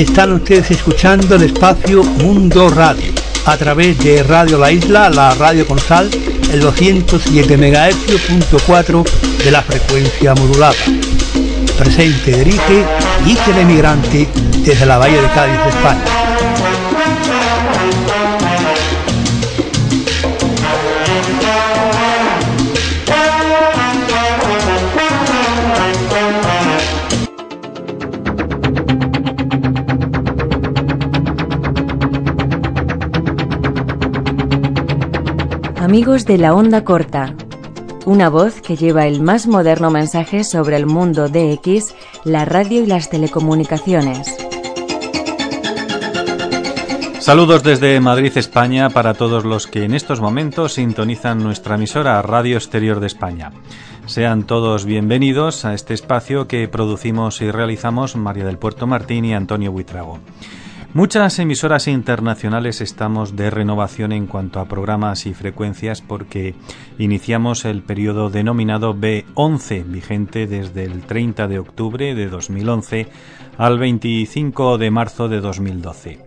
Están ustedes escuchando el espacio Mundo Radio a través de Radio La Isla, la radio Consal, el 207 MHz.4 de la frecuencia modulada. Presente dirige Guille de Migrante desde la Bahía de Cádiz, España. Amigos de la Onda Corta, una voz que lleva el más moderno mensaje sobre el mundo DX, la radio y las telecomunicaciones. Saludos desde Madrid, España, para todos los que en estos momentos sintonizan nuestra emisora Radio Exterior de España. Sean todos bienvenidos a este espacio que producimos y realizamos María del Puerto Martín y Antonio Buitrago. Muchas emisoras internacionales estamos de renovación en cuanto a programas y frecuencias porque iniciamos el periodo denominado B11, vigente desde el 30 de octubre de 2011 al 25 de marzo de 2012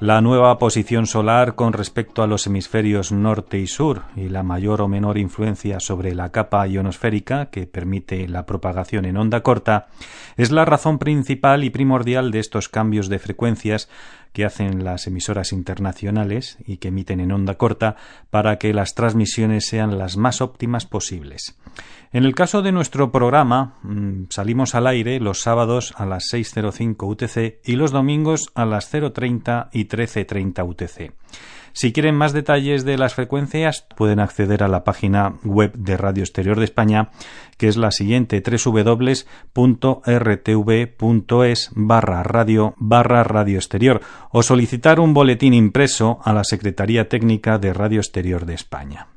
la nueva posición solar con respecto a los hemisferios norte y sur y la mayor o menor influencia sobre la capa ionosférica que permite la propagación en onda corta es la razón principal y primordial de estos cambios de frecuencias que hacen las emisoras internacionales y que emiten en onda corta para que las transmisiones sean las más óptimas posibles. En el caso de nuestro programa, mm, salimos al aire los sábados a las 6.05 UTC y los domingos a las 0.30 y 13.30 UTC. Si quieren más detalles de las frecuencias, pueden acceder a la página web de Radio Exterior de España, que es la siguiente www.rtv.es barra radio barra radio exterior o solicitar un boletín impreso a la Secretaría Técnica de Radio Exterior de España.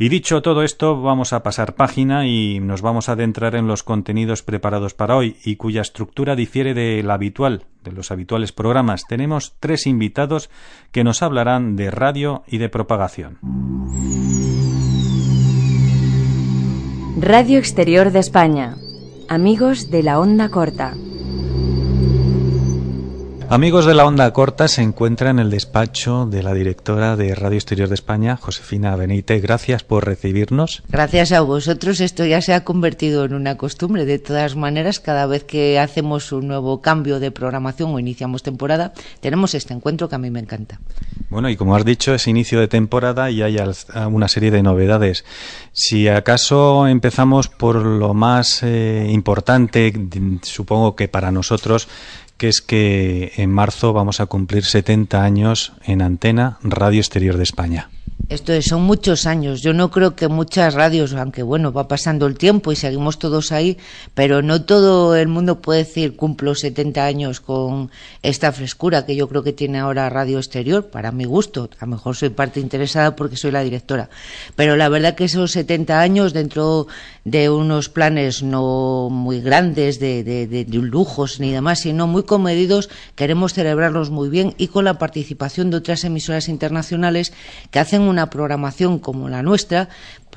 Y dicho todo esto, vamos a pasar página y nos vamos a adentrar en los contenidos preparados para hoy y cuya estructura difiere de la habitual, de los habituales programas. Tenemos tres invitados que nos hablarán de radio y de propagación. Radio Exterior de España. Amigos de la onda corta. Amigos de la onda corta, se encuentra en el despacho de la directora de Radio Exterior de España, Josefina Benítez. Gracias por recibirnos. Gracias a vosotros. Esto ya se ha convertido en una costumbre. De todas maneras, cada vez que hacemos un nuevo cambio de programación o iniciamos temporada, tenemos este encuentro que a mí me encanta. Bueno, y como has dicho, es inicio de temporada y hay una serie de novedades. Si acaso empezamos por lo más eh, importante, supongo que para nosotros, que es que en marzo vamos a cumplir 70 años en antena Radio Exterior de España. Esto es, son muchos años. Yo no creo que muchas radios, aunque bueno, va pasando el tiempo y seguimos todos ahí, pero no todo el mundo puede decir cumplo 70 años con esta frescura que yo creo que tiene ahora Radio Exterior, para mi gusto. A lo mejor soy parte interesada porque soy la directora. Pero la verdad que esos 70 años dentro de unos planes no muy grandes, de, de, de lujos ni demás, sino muy comedidos, queremos celebrarlos muy bien y con la participación de otras emisoras internacionales que hacen una una programación como la nuestra,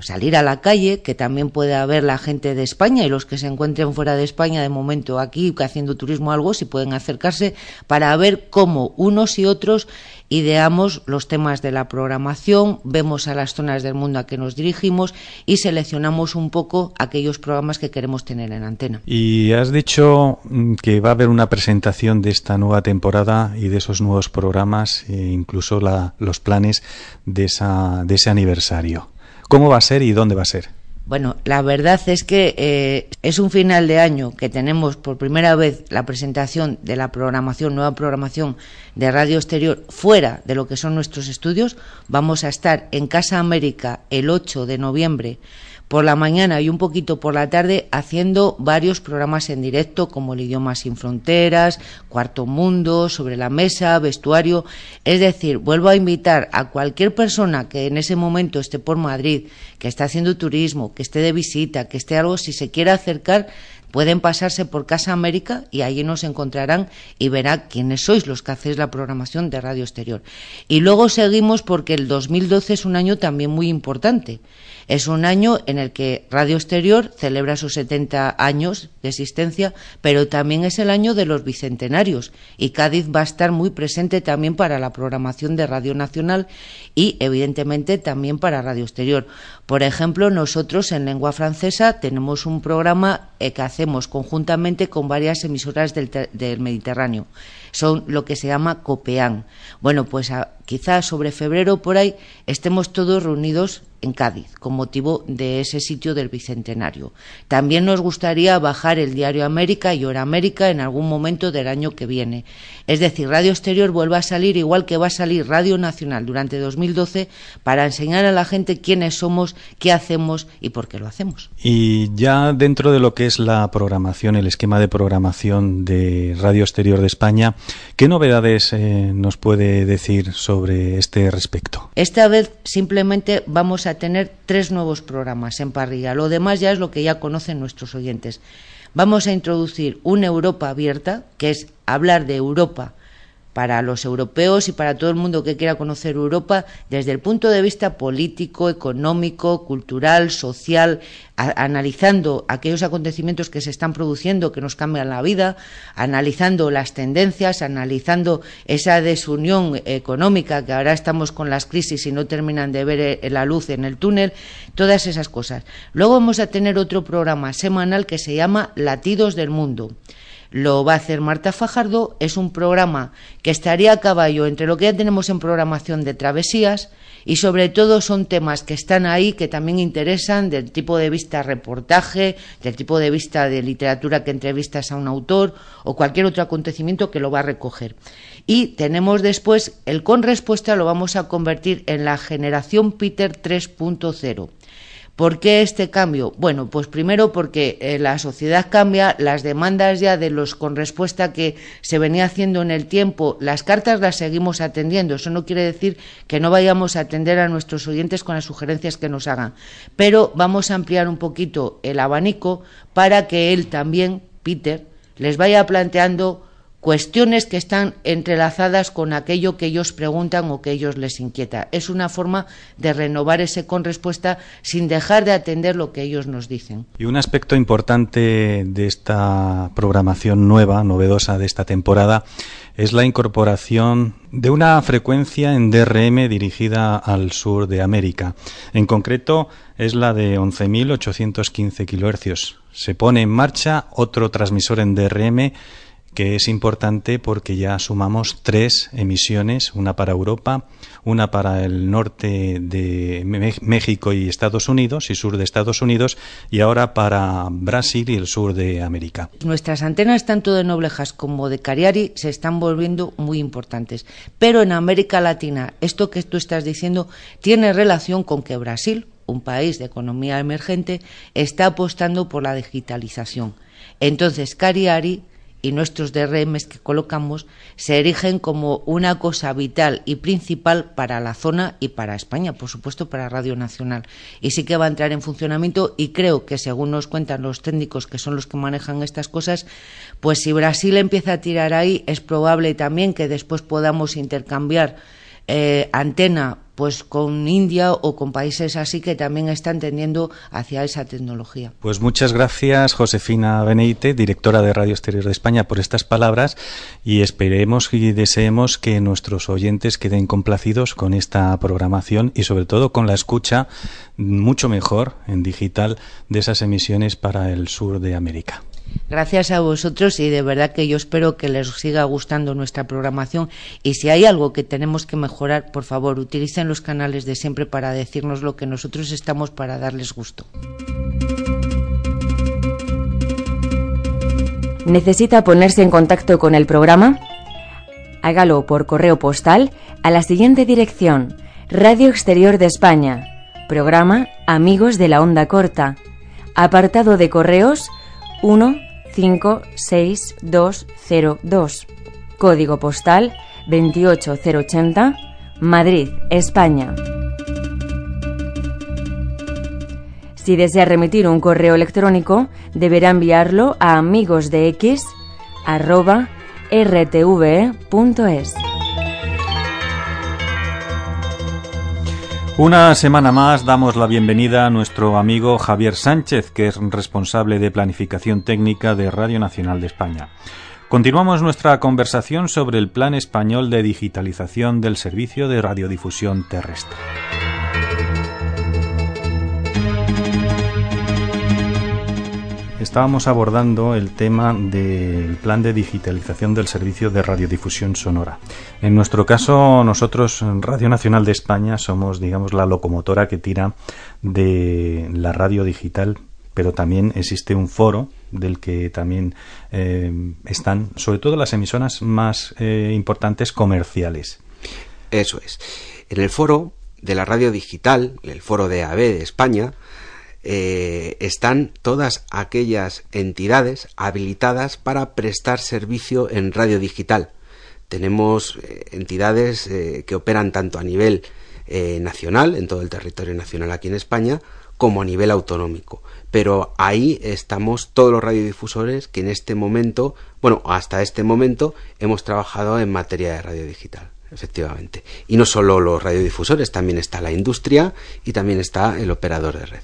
pues salir a la calle, que también puede haber la gente de España y los que se encuentren fuera de España de momento aquí haciendo turismo algo, si pueden acercarse para ver cómo unos y otros ideamos los temas de la programación, vemos a las zonas del mundo a que nos dirigimos y seleccionamos un poco aquellos programas que queremos tener en antena. Y has dicho mm, que va a haber una presentación de esta nueva temporada y de esos nuevos programas e incluso la, los planes de, esa, de ese aniversario. ¿Cómo va a ser y dónde va a ser? Bueno, la verdad es que eh, es un final de año que tenemos por primera vez la presentación de la programación, nueva programación de Radio Exterior fuera de lo que son nuestros estudios. Vamos a estar en Casa América el 8 de noviembre por la mañana y un poquito por la tarde haciendo varios programas en directo como el idioma sin fronteras, Cuarto Mundo, sobre la mesa, vestuario. Es decir, vuelvo a invitar a cualquier persona que en ese momento esté por Madrid, que esté haciendo turismo, que esté de visita, que esté algo, si se quiera acercar, pueden pasarse por Casa América y allí nos encontrarán y verán quiénes sois los que hacéis la programación de Radio Exterior. Y luego seguimos porque el 2012 es un año también muy importante. Es un año en el que Radio Exterior celebra sus 70 años de existencia, pero también es el año de los bicentenarios y Cádiz va a estar muy presente también para la programación de Radio Nacional y, evidentemente, también para Radio Exterior. Por ejemplo, nosotros en lengua francesa tenemos un programa eh, que hacemos conjuntamente con varias emisoras del, del Mediterráneo. Son lo que se llama COPEAN. Bueno, pues a, quizás sobre febrero por ahí estemos todos reunidos en Cádiz, con motivo de ese sitio del Bicentenario. También nos gustaría bajar el Diario América y Hora América en algún momento del año que viene. Es decir, Radio Exterior vuelve a salir igual que va a salir Radio Nacional durante 2012 para enseñar a la gente quiénes somos, qué hacemos y por qué lo hacemos. Y ya dentro de lo que es la programación, el esquema de programación de Radio Exterior de España, ¿qué novedades eh, nos puede decir sobre este respecto? Esta vez simplemente vamos a tener tres nuevos programas en parrilla. Lo demás ya es lo que ya conocen nuestros oyentes. Vamos a introducir una Europa abierta, que es hablar de Europa para los europeos y para todo el mundo que quiera conocer Europa desde el punto de vista político, económico, cultural, social, analizando aquellos acontecimientos que se están produciendo que nos cambian la vida, analizando las tendencias, analizando esa desunión económica que ahora estamos con las crisis y no terminan de ver eh, la luz en el túnel, todas esas cosas. Luego vamos a tener otro programa semanal que se llama Latidos del Mundo lo va a hacer Marta Fajardo. Es un programa que estaría a caballo entre lo que ya tenemos en programación de travesías y sobre todo son temas que están ahí que también interesan del tipo de vista reportaje, del tipo de vista de literatura que entrevistas a un autor o cualquier otro acontecimiento que lo va a recoger. Y tenemos después el con respuesta lo vamos a convertir en la generación Peter 3.0 ¿Por qué este cambio? Bueno, pues primero porque eh, la sociedad cambia, las demandas ya de los con respuesta que se venía haciendo en el tiempo, las cartas las seguimos atendiendo. Eso no quiere decir que no vayamos a atender a nuestros oyentes con las sugerencias que nos hagan, pero vamos a ampliar un poquito el abanico para que él también, Peter, les vaya planteando cuestiones que están entrelazadas con aquello que ellos preguntan o que ellos les inquieta. Es una forma de renovar ese con respuesta sin dejar de atender lo que ellos nos dicen. Y un aspecto importante de esta programación nueva, novedosa de esta temporada, es la incorporación de una frecuencia en DRM dirigida al sur de América. En concreto, es la de 11.815 kHz. Se pone en marcha otro transmisor en DRM que es importante porque ya sumamos tres emisiones, una para Europa, una para el norte de México y Estados Unidos y sur de Estados Unidos y ahora para Brasil y el sur de América. Nuestras antenas tanto de Noblejas como de Cariari se están volviendo muy importantes, pero en América Latina esto que tú estás diciendo tiene relación con que Brasil, un país de economía emergente, está apostando por la digitalización. Entonces, Cariari y nuestros DRMs que colocamos se erigen como una cosa vital y principal para la zona y para España, por supuesto para Radio Nacional. Y sí que va a entrar en funcionamiento y creo que según nos cuentan los técnicos que son los que manejan estas cosas, pues si Brasil empieza a tirar ahí, es probable también que después podamos intercambiar eh, antena pues con India o con países así que también están tendiendo hacia esa tecnología. Pues muchas gracias Josefina Beneite, directora de Radio Exterior de España, por estas palabras y esperemos y deseemos que nuestros oyentes queden complacidos con esta programación y sobre todo con la escucha mucho mejor en digital de esas emisiones para el sur de América. Gracias a vosotros y de verdad que yo espero que les siga gustando nuestra programación y si hay algo que tenemos que mejorar, por favor, utilicen los canales de siempre para decirnos lo que nosotros estamos para darles gusto. ¿Necesita ponerse en contacto con el programa? Hágalo por correo postal a la siguiente dirección: Radio Exterior de España, programa Amigos de la Onda Corta, apartado de correos 156202. Código postal 28080, Madrid, España. Si desea remitir un correo electrónico, deberá enviarlo a amigosdex@rtve.es. Una semana más damos la bienvenida a nuestro amigo Javier Sánchez, que es responsable de planificación técnica de Radio Nacional de España. Continuamos nuestra conversación sobre el Plan Español de Digitalización del Servicio de Radiodifusión Terrestre. Estábamos abordando el tema del plan de digitalización del servicio de radiodifusión sonora. En nuestro caso, nosotros, Radio Nacional de España, somos, digamos, la locomotora que tira de la radio digital pero también existe un foro del que también eh, están, sobre todo las emisoras más eh, importantes comerciales. Eso es. En el foro de la radio digital, el foro de AB de España, eh, están todas aquellas entidades habilitadas para prestar servicio en radio digital. Tenemos entidades que operan tanto a nivel nacional, en todo el territorio nacional aquí en España, como a nivel autonómico. Pero ahí estamos todos los radiodifusores que en este momento, bueno, hasta este momento hemos trabajado en materia de radio digital, efectivamente. Y no solo los radiodifusores, también está la industria y también está el operador de red.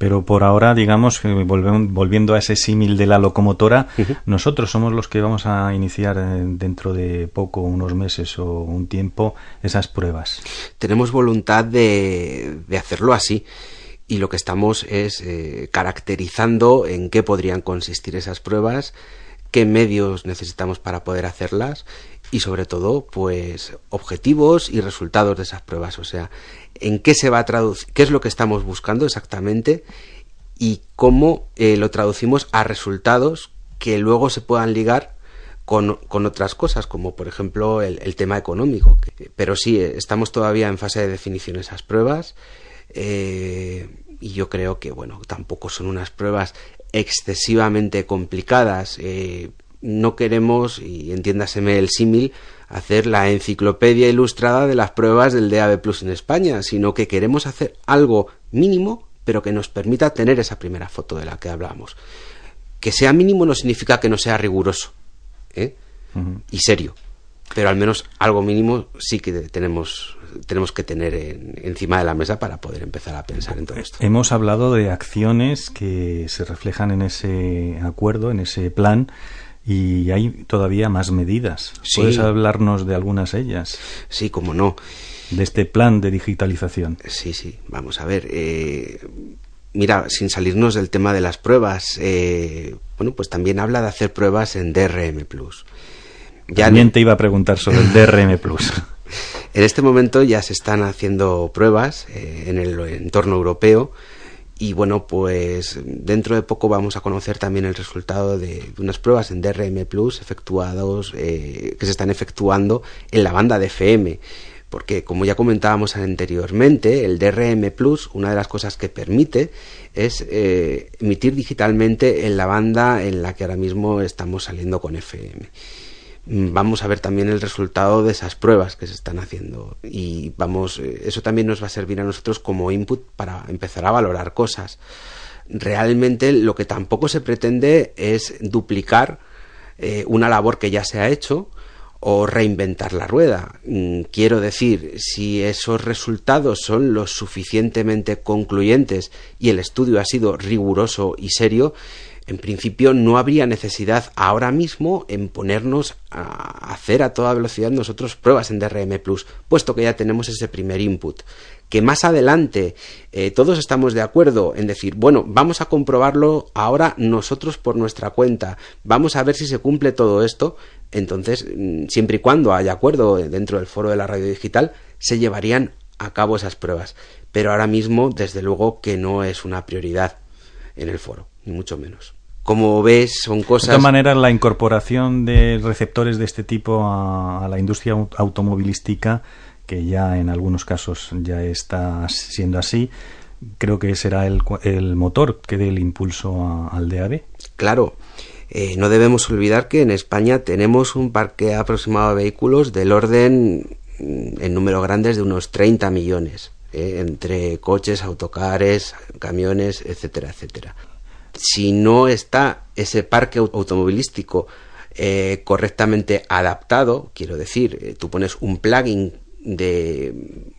Pero por ahora, digamos, volviendo a ese símil de la locomotora, nosotros somos los que vamos a iniciar eh, dentro de poco, unos meses o un tiempo, esas pruebas. Tenemos voluntad de, de hacerlo así y lo que estamos es eh, caracterizando en qué podrían consistir esas pruebas, qué medios necesitamos para poder hacerlas y sobre todo pues objetivos y resultados de esas pruebas, o sea, en qué se va a traducir, qué es lo que estamos buscando exactamente y cómo eh, lo traducimos a resultados que luego se puedan ligar con, con, otras cosas, como por ejemplo el, tema económico. Pero sí, eh, estamos todavía en fase de definición de esas pruebas eh, y yo creo que, bueno, tampoco son unas pruebas excesivamente complicadas. Eh, no queremos, y entiéndaseme el símil, hacer la enciclopedia ilustrada de las pruebas del DAB Plus en España, sino que queremos hacer algo mínimo, pero que nos permita tener esa primera foto de la que hablamos. Que sea mínimo no significa que no sea riguroso ¿eh? y serio, pero al menos algo mínimo sí que tenemos tenemos que tener encima de la mesa para poder empezar a pensar en todo esto. Hemos hablado de acciones que se reflejan en ese acuerdo, en ese plan. Y hay todavía más medidas. ¿Puedes hablarnos de algunas de ellas? Sí, como no. De este plan de digitalización. Sí, sí. Vamos a ver. Eh, mira, sin salirnos del tema de las pruebas, eh, bueno, pues también habla de hacer pruebas en DRM Plus. Ya también te iba a preguntar sobre el DRM Plus. En este momento ya se están haciendo pruebas eh, en el entorno europeo y bueno, pues dentro de poco vamos a conocer también el resultado de, unas pruebas en DRM Plus efectuados, eh, que se están efectuando en la banda de FM. Porque como ya comentábamos anteriormente, el DRM Plus, una de las cosas que permite es eh, emitir digitalmente en la banda en la que ahora mismo estamos saliendo con FM. Mm, vamos a ver también el resultado de esas pruebas que se están haciendo y vamos eh, eso también nos va a servir a nosotros como input para empezar a valorar cosas realmente lo que tampoco se pretende es duplicar eh, una labor que ya se ha hecho o reinventar la rueda. Mm, quiero decir, si esos resultados son lo suficientemente concluyentes y el estudio ha sido riguroso y serio, en principio no habría necesidad ahora mismo en ponernos a hacer a toda velocidad nosotros pruebas en DRM puesto que ya tenemos ese primer input. Que más adelante eh, todos estamos de acuerdo en decir, bueno, vamos a comprobarlo ahora nosotros por nuestra cuenta, vamos a ver si se cumple todo esto, entonces, mm, siempre y cuando haya acuerdo dentro del foro de la radio digital, se llevarían a cabo esas pruebas. Pero ahora mismo, desde luego que no es una prioridad en el foro, ni mucho menos como ves, son cosas. De todas maneras, la incorporación de receptores de este tipo a, la industria automovilística, que ya en algunos casos ya está siendo así, creo que será el, el motor que dé el impulso al DAB. Claro. Eh, no debemos olvidar que en España tenemos un parque aproximado de vehículos del orden mm, en número grandes de unos 30 millones. eh, entre coches, autocares, camiones, etcétera, etcétera. Si no está ese parque automovilístico eh, correctamente adaptado, quiero decir, eh, tú pones un plugin de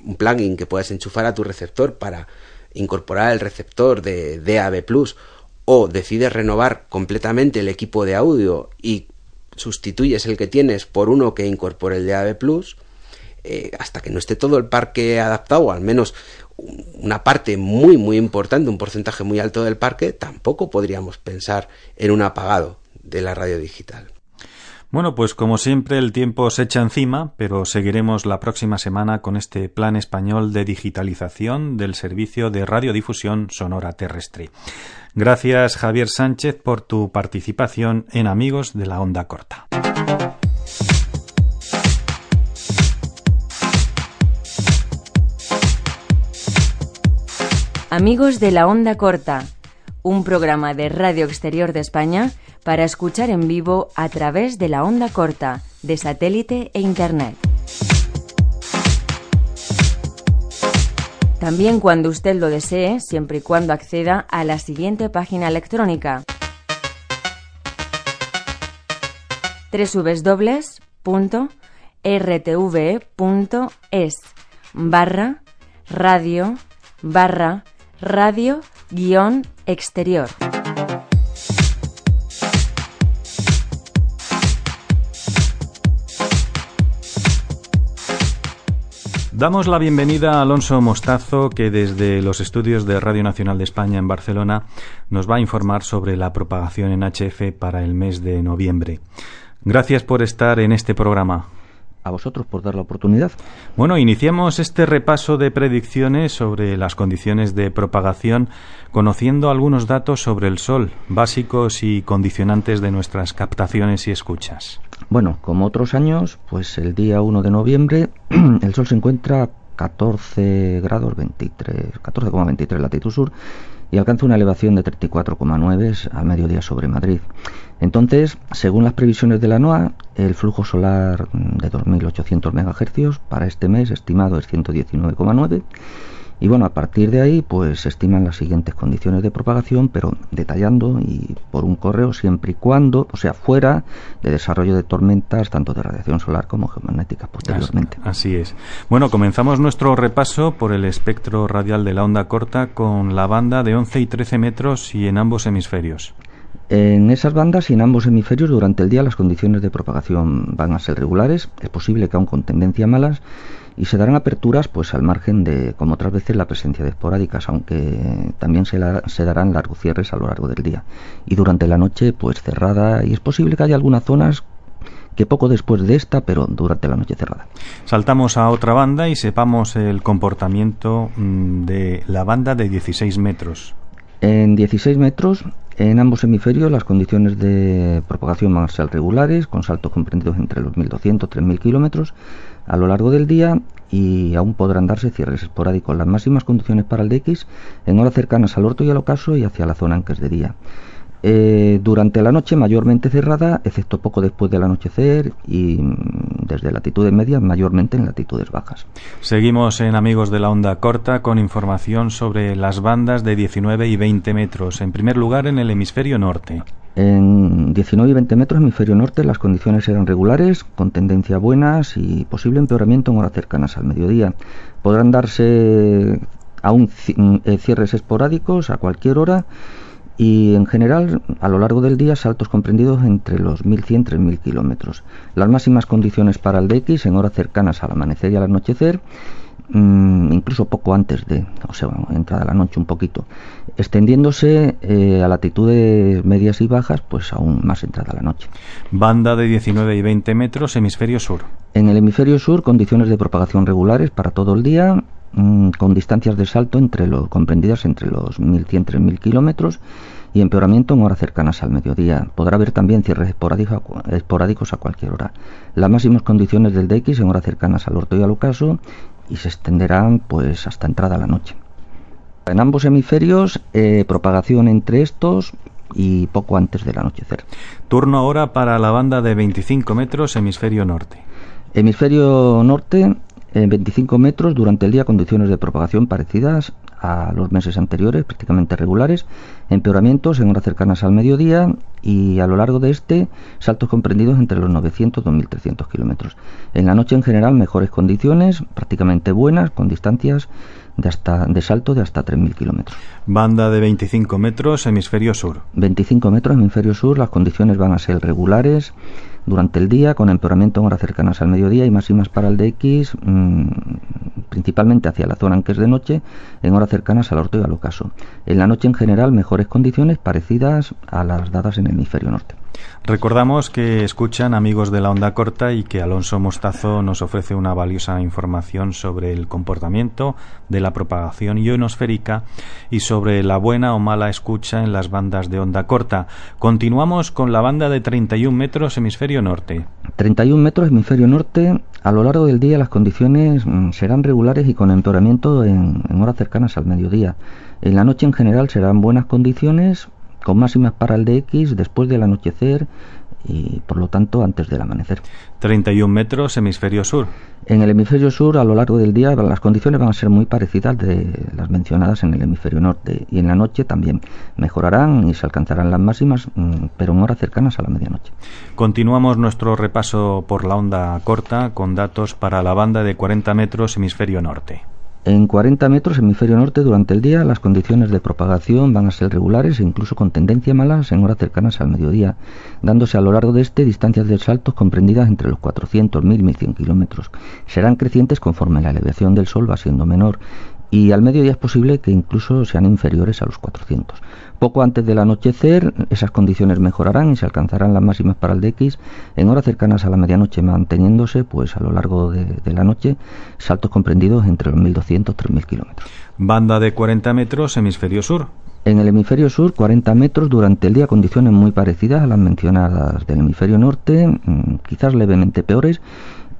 un plugin que puedas enchufar a tu receptor para incorporar el receptor de DAB Plus o decides renovar completamente el equipo de audio y sustituyes el que tienes por uno que incorpore el DAB Plus, eh, hasta que no esté todo el parque adaptado, o al menos una parte muy muy importante, un porcentaje muy alto del parque, tampoco podríamos pensar en un apagado de la radio digital. Bueno, pues como siempre el tiempo se echa encima, pero seguiremos la próxima semana con este plan español de digitalización del servicio de radiodifusión sonora terrestre. Gracias Javier Sánchez por tu participación en Amigos de la Onda Corta. Amigos de la Onda Corta, un programa de Radio Exterior de España para escuchar en vivo a través de la onda corta, de satélite e Internet. También cuando usted lo desee, siempre y cuando acceda a la siguiente página electrónica www.rtv.es barra radio barra radio guion exterior. Damos la bienvenida a Alonso Mostazo, que desde los estudios de Radio Nacional de España en Barcelona nos va a informar sobre la propagación en HF para el mes de noviembre. Gracias por estar en este programa. A vosotros por dar la oportunidad. Bueno, iniciamos este repaso de predicciones sobre las condiciones de propagación conociendo algunos datos sobre el Sol, básicos y condicionantes de nuestras captaciones y escuchas. Bueno, como otros años, pues el día 1 de noviembre el Sol se encuentra a 14 grados 23, 14,23 latitud sur y alcanza una elevación de 34,9 al mediodía sobre Madrid. Entonces, según las previsiones de la NOAA, el flujo solar de 2.800 MHz para este mes estimado es 119,9 y bueno, a partir de ahí, pues se estiman las siguientes condiciones de propagación, pero detallando y por un correo siempre y cuando, o sea, fuera de desarrollo de tormentas, tanto de radiación solar como geomagnética posteriormente. Así es. Bueno, comenzamos nuestro repaso por el espectro radial de la onda corta con la banda de 11 y 13 metros y en ambos hemisferios. En esas bandas y en ambos hemisferios durante el día las condiciones de propagación van a ser regulares, es posible que aún con tendencia malas, y se darán aperturas pues al margen de, como otras veces, la presencia de esporádicas, aunque también se, se darán largos cierres a lo largo del día. Y durante la noche, pues cerrada, y es posible que haya algunas zonas que poco después de esta, pero durante la noche cerrada. Saltamos a otra banda y sepamos el comportamiento mm, de la banda de 16 metros. En 16 metros, en ambos hemisferios, las condiciones de propagación van a ser regulares, con saltos comprendidos entre los 1.200 y 3.000 kilómetros a lo largo del día y aún podrán darse cierres esporádicos. Las máximas condiciones para el DX en horas cercanas al orto y al ocaso y hacia la zona en que es de día. Eh, durante la noche mayormente cerrada, excepto poco después del anochecer y mm, desde latitudes medias mayormente en latitudes bajas. Seguimos en Amigos de la Onda Corta con información sobre las bandas de 19 y 20 metros, en primer lugar en el hemisferio norte. En 19 y 20 metros hemisferio norte las condiciones eran regulares, con tendencia buenas y posible empeoramiento en horas cercanas al mediodía. Podrán darse aún eh, cierres esporádicos a cualquier hora y en general a lo largo del día saltos comprendidos entre los 1100 y 3000 kilómetros. Las máximas condiciones para el DX en horas cercanas al amanecer y al anochecer, incluso poco antes de, o sea, entrada la noche un poquito, extendiéndose eh, a latitudes medias y bajas, pues aún más entrada la noche. Banda de 19 y 20 metros, hemisferio sur. En el hemisferio sur, condiciones de propagación regulares para todo el día, Mm, con distancias de salto entre lo, comprendidas entre los 1.100 y 3.000 kilómetros y empeoramiento en horas cercanas al mediodía. Podrá haber también cierres esporádicos a cualquier hora. Las máximas condiciones del DX en horas cercanas al orto y al ocaso y se extenderán pues hasta entrada la noche. En ambos hemisferios, eh, propagación entre estos y poco antes del anochecer. Turno ahora para la banda de 25 metros hemisferio norte. Hemisferio norte, En 25 metros durante el día condiciones de propagación parecidas a los meses anteriores, prácticamente regulares, empeoramientos en horas cercanas al mediodía y a lo largo de este saltos comprendidos entre los 900 y 2.300 kilómetros. En la noche en general mejores condiciones, prácticamente buenas, con distancias de, hasta, de salto de hasta 3.000 kilómetros. Banda de 25 metros, hemisferio sur. 25 metros, hemisferio sur, las condiciones van a ser regulares durante el día, con empeoramiento en horas cercanas al mediodía y máximas para el DX, mmm, principalmente hacia la zona en que es de noche, en horas cercanas al orto y al ocaso. En la noche en general, mejores condiciones parecidas a las dadas en el hemisferio norte. Recordamos que escuchan amigos de la onda corta y que Alonso Mostazo nos ofrece una valiosa información sobre el comportamiento de la propagación ionosférica y sobre la buena o mala escucha en las bandas de onda corta. Continuamos con la banda de 31 metros hemisferio norte. 31 metros hemisferio norte. A lo largo del día las condiciones mm, serán regulares y con empeoramiento en, en horas cercanas al mediodía. En la noche en general serán buenas condiciones con máximas para el DX después del anochecer y por lo tanto antes del amanecer. 31 metros hemisferio sur. En el hemisferio sur a lo largo del día las condiciones van a ser muy parecidas de las mencionadas en el hemisferio norte y en la noche también mejorarán y se alcanzarán las máximas mm, pero en horas cercanas a la medianoche. Continuamos nuestro repaso por la onda corta con datos para la banda de 40 metros hemisferio norte. En 40 metros hemisferio norte durante el día las condiciones de propagación van a ser regulares e incluso con tendencia malas en horas cercanas al mediodía, dándose a lo largo de este distancias de saltos comprendidas entre los 400, 1000 y 1100 kilómetros. Serán crecientes conforme la elevación del Sol va siendo menor y al mediodía es posible que incluso sean inferiores a los 400. Poco antes del anochecer esas condiciones mejorarán y se alcanzarán las máximas para el DX en horas cercanas a la medianoche, manteniéndose pues a lo largo de, de la noche saltos comprendidos entre los 1200 y 3000 kilómetros. Banda de 40 metros hemisferio sur. En el hemisferio sur, 40 metros durante el día, condiciones muy parecidas a las mencionadas del hemisferio norte, mm, quizás levemente peores,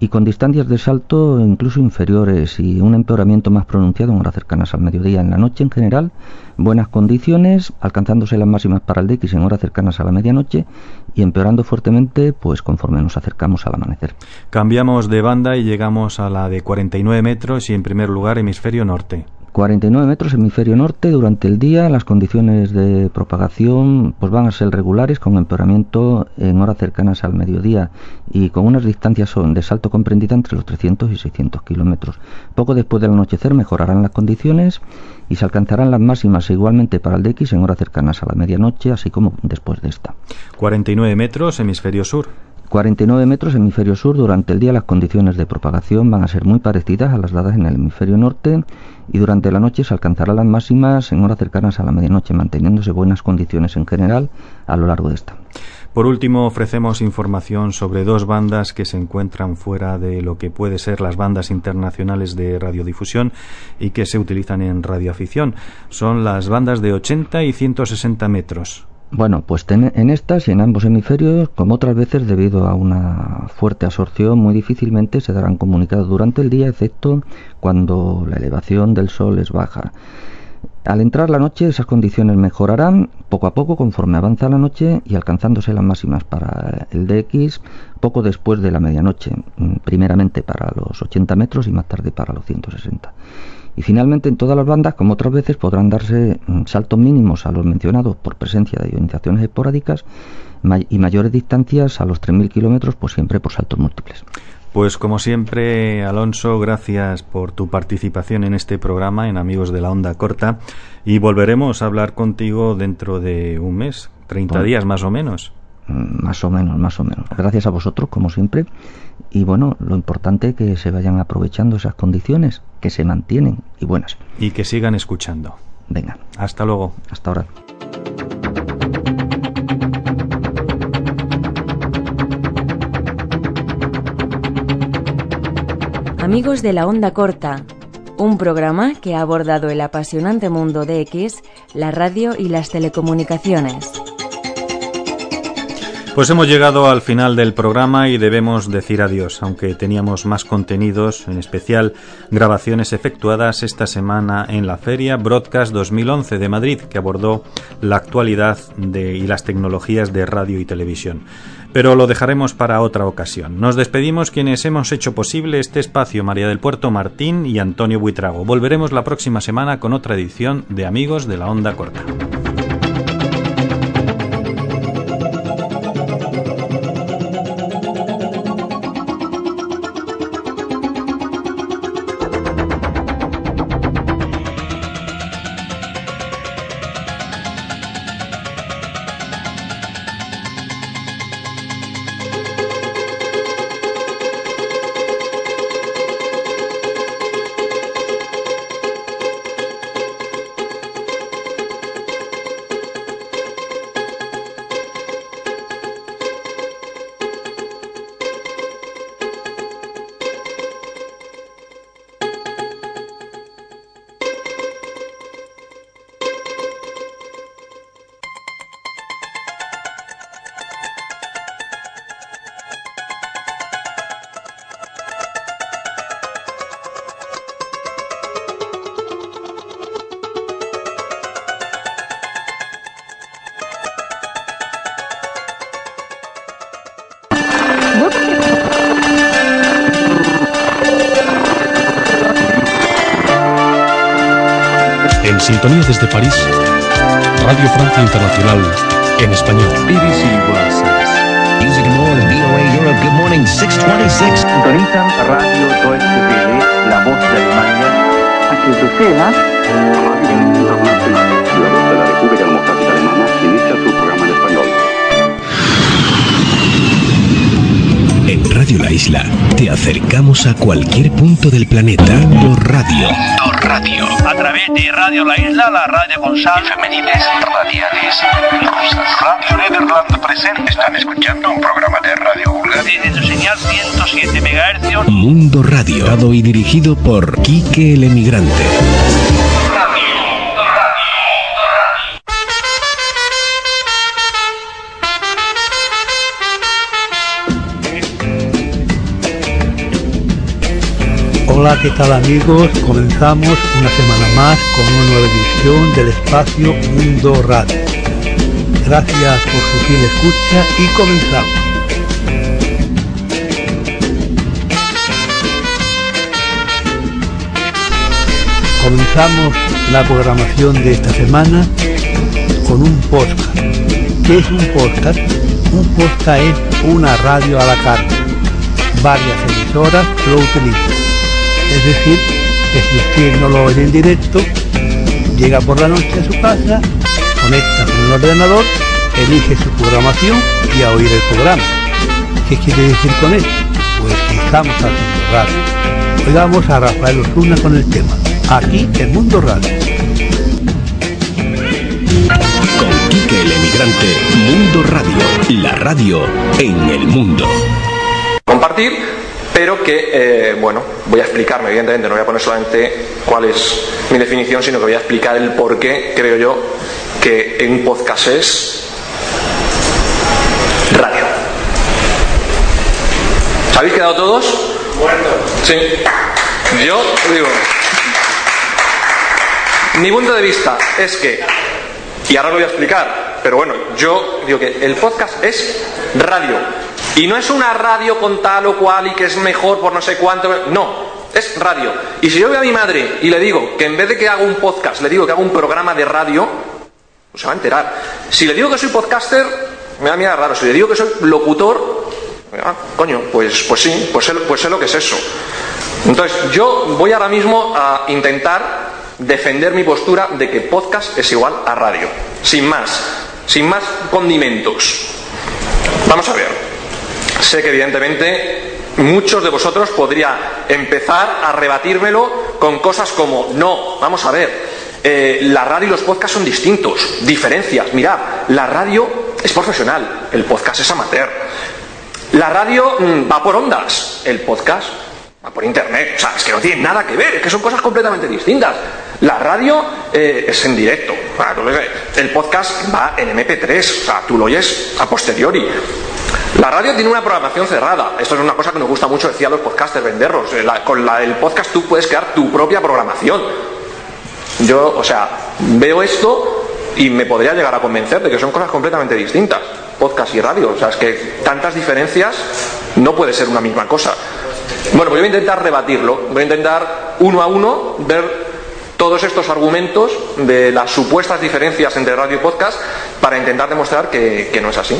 y con distancias de salto incluso inferiores y un empeoramiento más pronunciado en horas cercanas al mediodía. En la noche en general, buenas condiciones, alcanzándose las máximas para el DX en horas cercanas a la medianoche y empeorando fuertemente pues conforme nos acercamos al amanecer. Cambiamos de banda y llegamos a la de 49 metros y en primer lugar hemisferio norte. 49 metros hemisferio norte durante el día las condiciones de propagación pues van a ser regulares con empeoramiento en horas cercanas al mediodía y con unas distancias de salto comprendida entre los 300 y 600 kilómetros. Poco después del anochecer mejorarán las condiciones y se alcanzarán las máximas igualmente para el DX en horas cercanas a la medianoche así como después de esta. 49 metros hemisferio sur 49 metros hemisferio sur durante el día las condiciones de propagación van a ser muy parecidas a las dadas en el hemisferio norte y durante la noche se alcanzarán las máximas en horas cercanas a la medianoche, manteniéndose buenas condiciones en general a lo largo de esta. Por último, ofrecemos información sobre dos bandas que se encuentran fuera de lo que puede ser las bandas internacionales de radiodifusión y que se utilizan en radioafición. Son las bandas de 80 y 160 metros. Bueno, pues en estas y en ambos hemisferios, como otras veces debido a una fuerte absorción, muy difícilmente se darán comunicados durante el día, excepto cuando la elevación del Sol es baja. Al entrar la noche esas condiciones mejorarán poco a poco conforme avanza la noche y alcanzándose las máximas para el DX poco después de la medianoche, primeramente para los 80 metros y más tarde para los 160. Y finalmente en todas las bandas, como otras veces, podrán darse mm, saltos mínimos a los mencionados por presencia de ionizaciones esporádicas y mayores distancias a los 3.000 kilómetros, pues siempre por saltos múltiples. Pues como siempre, Alonso, gracias por tu participación en este programa en Amigos de la Onda Corta y volveremos a hablar contigo dentro de un mes, 30 bueno, días más o menos. Más o menos, más o menos. Gracias a vosotros, como siempre. Y bueno, lo importante es que se vayan aprovechando esas condiciones, que se mantienen y buenas. Y que sigan escuchando. Venga. Hasta luego. Hasta ahora. Amigos de la Onda Corta, un programa que ha abordado el apasionante mundo de X, la radio y las telecomunicaciones. Pues hemos llegado al final del programa y debemos decir adiós, aunque teníamos más contenidos, en especial grabaciones efectuadas esta semana en la Feria Broadcast 2011 de Madrid, que abordó la actualidad y las tecnologías de radio y televisión. Pero lo dejaremos para otra ocasión. Nos despedimos quienes hemos hecho posible este espacio, María del Puerto Martín y Antonio Buitrago. Volveremos la próxima semana con otra edición de Amigos de la Onda Corta. Aquí Bruselas. Radio Internacional. La Voz de la República Democrática Alemana inicia su programa en español. En Radio La Isla te acercamos a cualquier punto del planeta por radio. Por radio. A través de Radio La Isla, la radio con sal, Femenines, radiales, Radio Nederland presente. Están escuchando un programa de Radio Búlgara. desde su señal 107 MHz. Mundo Radio, dado y dirigido por Quique el Emigrante. Hola, ¿qué tal amigos? Comenzamos una semana más con una nueva edición del espacio Mundo Radio. Gracias por su fiel escucha y comenzamos. Comenzamos la programación de esta semana con un podcast. ¿Qué es un podcast? Un podcast es una radio a la carta. Varias emisoras lo utilizan. Es decir, que si usted no lo oye en directo, llega por la noche a su casa, conecta con el ordenador, elige su programación y a oír el programa. ¿Qué quiere decir con esto? Pues que estamos haciendo radio. Oigamos a Rafael Osuna con el tema. Aquí el Mundo Radio. Con Quique el Emigrante, Mundo Radio, la radio en el mundo. compartir, pero que, eh, bueno, voy a explicarme, evidentemente, no voy a poner solamente cuál es mi definición, sino que voy a explicar el por qué creo yo que un podcast es radio. ¿Os habéis quedado todos? Muertos. Sí. Yo digo, mi punto de vista es que, y ahora lo voy a explicar, pero bueno, yo digo que el podcast es radio. Y no es una radio con tal o cual y que es mejor por no sé cuánto. No, es radio. Y si yo veo a mi madre y le digo que en vez de que haga un podcast, le digo que haga un programa de radio, pues se va a enterar. Si le digo que soy podcaster, me va a mirar raro. Si le digo que soy locutor, ah, coño, pues, pues sí, pues pues sé lo que es eso. Entonces, yo voy ahora mismo a intentar defender mi postura de que podcast es igual a radio. Sin más, sin más condimentos. Vamos a ver. Sé que evidentemente muchos de vosotros podría empezar a rebatírmelo con cosas como, no, vamos a ver, eh, la radio y los podcasts son distintos, diferencias. Mirad, la radio es profesional, el podcast es amateur. La radio mm, va por ondas, el podcast va por internet. O sea, es que no tiene nada que ver, es que son cosas completamente distintas. La radio eh, es en directo. El podcast va en MP3, o sea, tú lo oyes a posteriori. La radio tiene una programación cerrada. Esto es una cosa que nos gusta mucho decir a los podcasters, venderlos. Eh, con el podcast tú puedes crear tu propia programación. Yo, o sea, veo esto y me podría llegar a convencer de que son cosas completamente distintas, podcast y radio. O sea, es que tantas diferencias no puede ser una misma cosa. Bueno, pues voy a intentar rebatirlo, voy a intentar uno a uno ver todos estos argumentos de las supuestas diferencias entre radio y podcast para intentar demostrar que, no es así.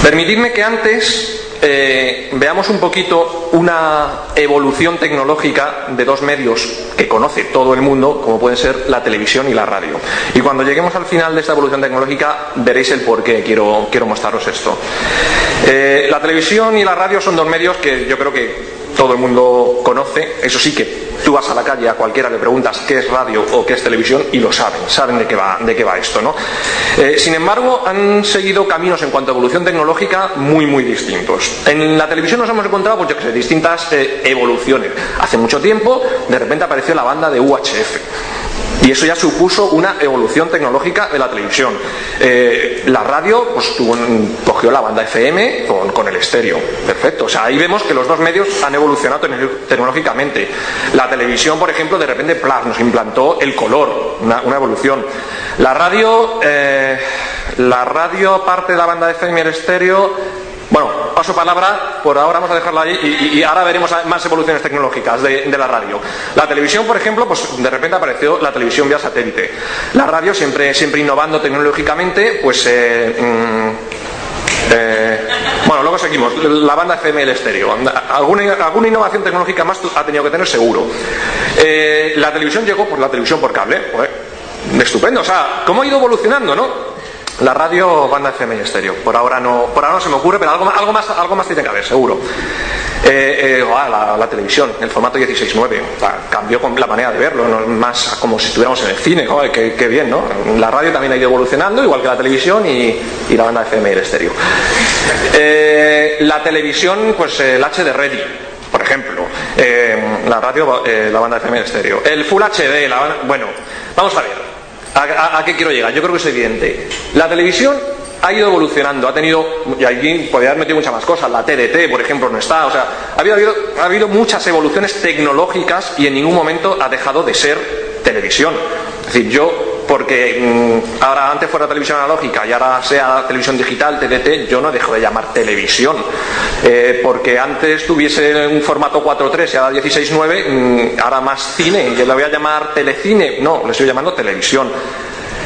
Permitidme que antes eh, veamos un poquito una evolución tecnológica de dos medios que conoce todo el mundo, como pueden ser la televisión y la radio. Y cuando lleguemos al final de esta evolución tecnológica veréis el por qué quiero, quiero mostraros esto. Eh, la televisión y la radio son dos medios que yo creo que todo el mundo conoce. Eso sí que tú vas a la calle, a cualquiera le preguntas qué es radio o qué es televisión y lo saben, saben de qué va, de qué va esto. ¿no? Eh, sin embargo, han seguido caminos en cuanto a evolución tecnológica muy, muy distintos. En la televisión nos hemos encontrado, pues yo sé, distintas eh, evoluciones. Hace mucho tiempo, de repente apareció la banda de UHF. Y eso ya supuso una evolución tecnológica de la televisión. Eh, la radio pues, cogió la banda FM con, el estéreo. Perfecto. O sea, ahí vemos que los dos medios han evolucionado tecnológicamente. La televisión, por ejemplo, de repente nos implantó el color, una, evolución. La radio, eh, la radio, aparte de la banda FM y el estéreo, bueno, paso palabra, por ahora vamos a dejarla ahí y, ahora veremos más evoluciones tecnológicas de, la radio. La televisión, por ejemplo, pues de repente apareció la televisión vía satélite. La radio, siempre, siempre innovando tecnológicamente, pues... Eh, mm, eh, bueno, luego seguimos. La banda FM el estéreo. Alguna, alguna innovación tecnológica más ha tenido que tener seguro. Eh, la televisión llegó por la televisión por cable. Estupendo. O sea, ¿cómo ha ido evolucionando, no? La radio, banda FM y estéreo. Por ahora no, por ahora no se me ocurre, pero algo, algo, más, algo más tiene que haber, seguro. Eh, eh, ah, la, televisión, el formato 16.9, cambió con la manera de verlo, no más como si estuviéramos en el cine, qué, bien, ¿no? La radio también ha ido evolucionando, igual que la televisión y, la banda FM y el estéreo. Eh, la televisión, pues el HD Ready, por ejemplo, la radio, la banda FM y el estéreo. El Full HD, la bueno, vamos a ver. ¿A, qué quiero llegar? Yo creo que es evidente. La televisión ha ido evolucionando, ha tenido, y aquí podría haber metido muchas más cosas, la TDT, por ejemplo, no está, o sea, ha habido, ha habido muchas evoluciones tecnológicas y en ningún momento ha dejado de ser televisión. Es decir, yo porque mm, ahora antes fuera televisión analógica y ahora sea televisión digital, TDT, yo no dejo de llamar televisión. Eh, porque antes tuviese un formato 4.3 y ahora 16.9, mm, ahora más cine, yo le voy a llamar telecine, no, le estoy llamando televisión.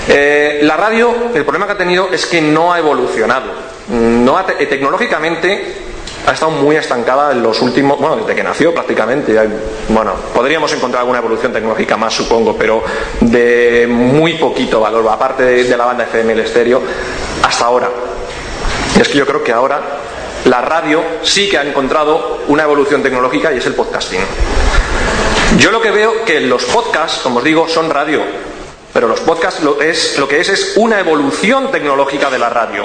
Eh, la radio, el problema que ha tenido es que no ha evolucionado. No eh, tecnológicamente ha estado muy estancada en los últimos, bueno, desde que nació prácticamente. Bueno, podríamos encontrar alguna evolución tecnológica más, supongo, pero de muy poquito valor, aparte de, la banda FM el estéreo, hasta ahora. Y es que yo creo que ahora la radio sí que ha encontrado una evolución tecnológica y es el podcasting. Yo lo que veo que los podcasts, como os digo, son radio, pero los podcasts lo, es, lo que es es una evolución tecnológica de la radio.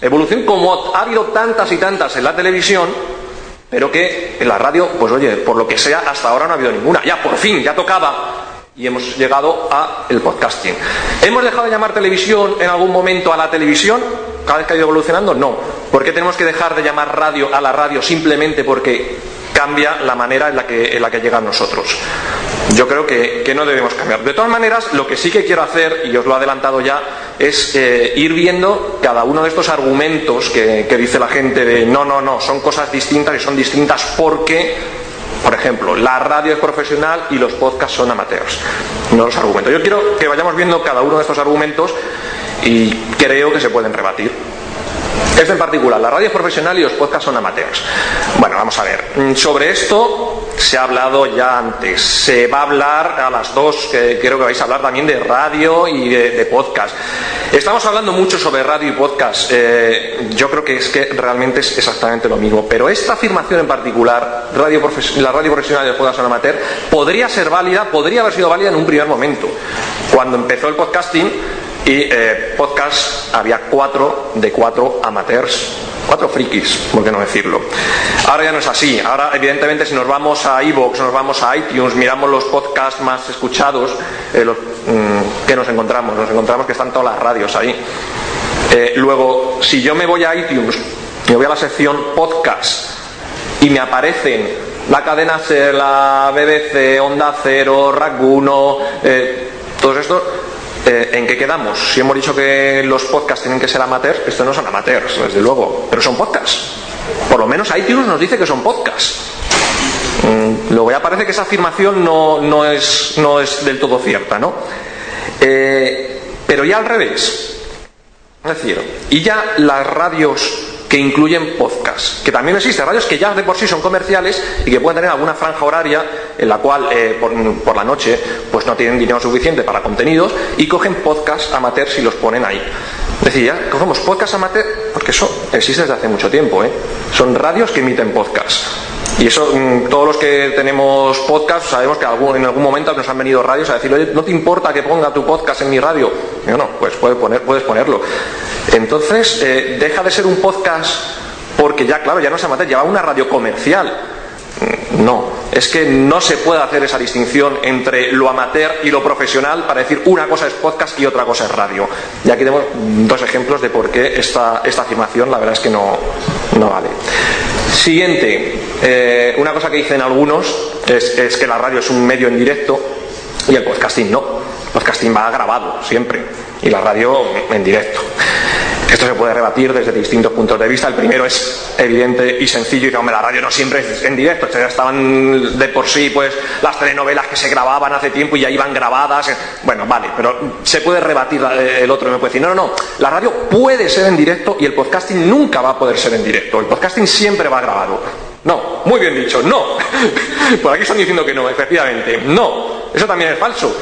Evolución como ha habido tantas y tantas en la televisión, pero que en la radio, pues oye, por lo que sea, hasta ahora no ha habido ninguna. Ya por fin, ya tocaba. Y hemos llegado a el podcasting. ¿Hemos dejado de llamar televisión en algún momento a la televisión? Cada vez que ha ido evolucionando, no. ¿Por qué tenemos que dejar de llamar radio a la radio simplemente porque cambia la manera en la que, en la que llega a nosotros. Yo creo que, no debemos cambiar. De todas maneras, lo que sí que quiero hacer, y os lo he adelantado ya, es eh, ir viendo cada uno de estos argumentos que, dice la gente de no, no, no, son cosas distintas y son distintas porque por ejemplo, la radio es profesional y los podcasts son amateurs. No los argumentos. Yo quiero que vayamos viendo cada uno de estos argumentos y creo que se pueden rebatir. Este en particular, la radio es profesional y los podcasts son amateurs. Bueno, vamos a ver. Mm, sobre esto se ha hablado ya antes. Se va a hablar a las dos, que creo que vais a hablar también de radio y de, podcast. Estamos hablando mucho sobre radio y podcast. Eh, yo creo que es que realmente es exactamente lo mismo. Pero esta afirmación en particular, radio la radio profesional y los podcasts son amateurs, podría ser válida, podría haber sido válida en un primer momento. Cuando empezó el podcasting, y eh, podcast había cuatro de cuatro amateurs cuatro frikis, por qué no decirlo. Ahora ya no es así. Ahora, evidentemente, si nos vamos a iVoox, nos vamos a iTunes, miramos los podcasts más escuchados, eh, mm, ¿qué nos encontramos? Nos encontramos que están todas las radios ahí. Eh, luego, si yo me voy a iTunes, me voy a la sección podcast y me aparecen la cadena SER, la BBC, Onda Cero, Raguno, eh, todos estos, eh, ¿en qué quedamos? Si hemos dicho que los podcasts tienen que ser amateurs, estos no son amateurs, desde luego, pero son podcasts. Por lo menos iTunes nos dice que son podcasts. Mm, luego ya parece que esa afirmación no, no, es, no es del todo cierta, ¿no? Eh, pero ya al revés. Es decir, y ya las radios que incluyen podcast, que también existen radios que ya de por sí son comerciales y que pueden tener alguna franja horaria en la cual eh, por, la noche pues no tienen dinero suficiente para contenidos y cogen podcast amateurs y los ponen ahí. Es decir, ya cogemos podcast amateur porque eso existe desde hace mucho tiempo, ¿eh? son radios que emiten podcast. Y eso, mm, todos los que tenemos podcast, sabemos que en algún momento nos han venido radios a decir, ¿no te importa que ponga tu podcast en mi radio? Yo no, pues puedes, poner, puedes ponerlo. Entonces, eh, deja de ser un podcast porque ya, claro, ya no se amateur, lleva una radio comercial. Mm, no, es que no se puede hacer esa distinción entre lo amateur y lo profesional para decir una cosa es podcast y otra cosa es radio. Y aquí tenemos dos ejemplos de por qué esta, afirmación la verdad es que no vale. Siguiente, eh, una cosa que dicen algunos es, es que la radio es un medio en directo y el podcasting no. El podcasting va grabado siempre y la radio en directo. Esto se puede rebatir desde distintos puntos de vista. El primero es evidente y sencillo y que la radio no siempre es en directo. Estaban de por sí pues las telenovelas que se grababan hace tiempo y ya iban grabadas. Bueno, vale, pero se puede rebatir el otro. Me puede decir, no, no, no, la radio puede ser en directo y el podcasting nunca va a poder ser en directo. El podcasting siempre va grabado. No, muy bien dicho, no. Por aquí están diciendo que no, efectivamente. No, eso también es falso.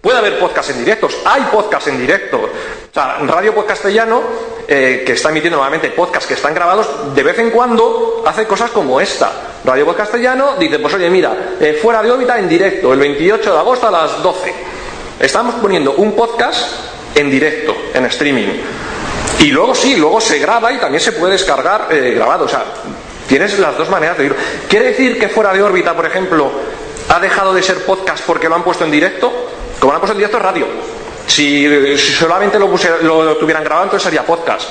Puede haber podcast en directos, hay podcast en directo. O sea, Radio Podcastellano, eh, que está emitiendo nuevamente podcasts que están grabados, de vez en cuando hace cosas como esta. Radio Podcastellano dice, pues oye, mira, eh, fuera de órbita en directo, el 28 de agosto a las 12. Estamos poniendo un podcast en directo, en streaming. Y luego sí, luego se graba y también se puede descargar eh, grabado. O sea, tienes las dos maneras de ir. ¿Quiere decir que fuera de órbita, por ejemplo, ha dejado de ser podcast porque lo han puesto en directo? Como lo han puesto en directo es radio. Si, solamente lo, lo, tuvieran grabado, entonces sería podcast.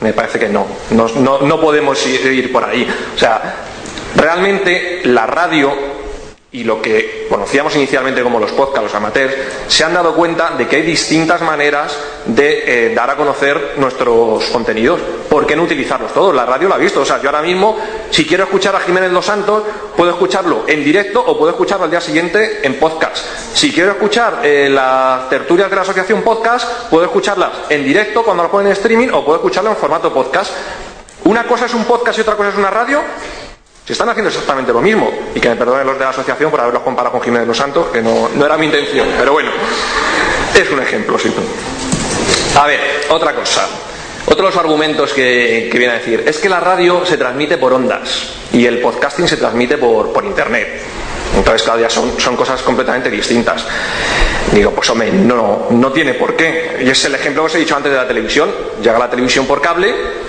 Me parece que no. No, no podemos ir por ahí. O sea, realmente la radio y lo que conocíamos inicialmente como los podcasts, los amateurs, se han dado cuenta de que hay distintas maneras de eh, dar a conocer nuestros contenidos. ¿Por qué no utilizarlos todos? La radio lo ha visto. O sea, yo ahora mismo, si quiero escuchar a Jiménez Los Santos, puedo escucharlo en directo o puedo escucharlo al día siguiente en podcast. Si quiero escuchar eh, las tertulias de la asociación podcast, puedo escucharlas en directo cuando lo ponen en streaming o puedo escucharlo en formato podcast. Una cosa es un podcast y otra cosa es una radio. Se están haciendo exactamente lo mismo. Y que me perdonen los de la asociación por haberlos comparado con Jiménez Los Santos, que no, era mi intención. Pero bueno, es un ejemplo, sí. A ver, otra cosa. Otro de los argumentos que, viene a decir es que la radio se transmite por ondas y el podcasting se transmite por, por internet. Entonces, cada día son, son cosas completamente distintas. Digo, pues hombre, no, no tiene por qué. Y es el ejemplo que os he dicho antes de la televisión. Llega la televisión por cable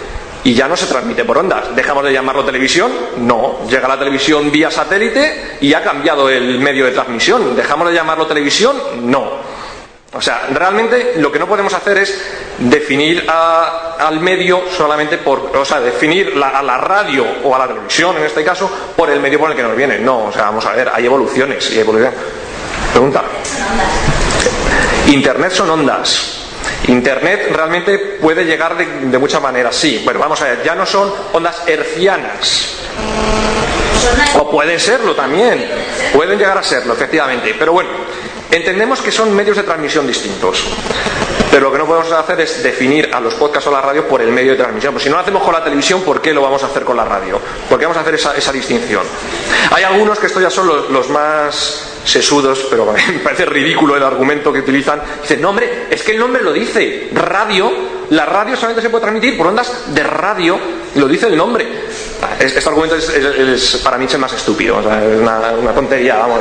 y ya no se transmite por ondas. ¿Dejamos de llamarlo televisión? No. Llega la televisión vía satélite y ha cambiado el medio de transmisión. ¿Dejamos de llamarlo televisión? No. O sea, realmente lo que no podemos hacer es definir al medio solamente por, o sea, definir a la radio o a la televisión, en este caso, por el medio por el que nos viene. No, o sea, vamos a ver, hay evoluciones y evoluciones. Pregunta. Internet son ondas. Internet realmente puede llegar de, muchas maneras, sí. Bueno, vamos a ver, ya no son ondas hercianas. O pueden serlo también. Pueden llegar a serlo, efectivamente. Pero bueno, entendemos que son medios de transmisión distintos. Pero lo que no podemos hacer es definir a los podcasts o la radio por el medio de transmisión. Pues si no lo hacemos con la televisión, ¿por qué lo vamos a hacer con la radio? ¿Por qué vamos a hacer esa, distinción? Hay algunos que estos ya son los más sesudos, pero me parece ridículo el argumento que utilizan. Dicen, no hombre, es que el nombre lo dice, radio, la radio solamente se puede transmitir por ondas de radio, lo dice el nombre. Este argumento es, para mí es el más estúpido, es una, tontería, vamos.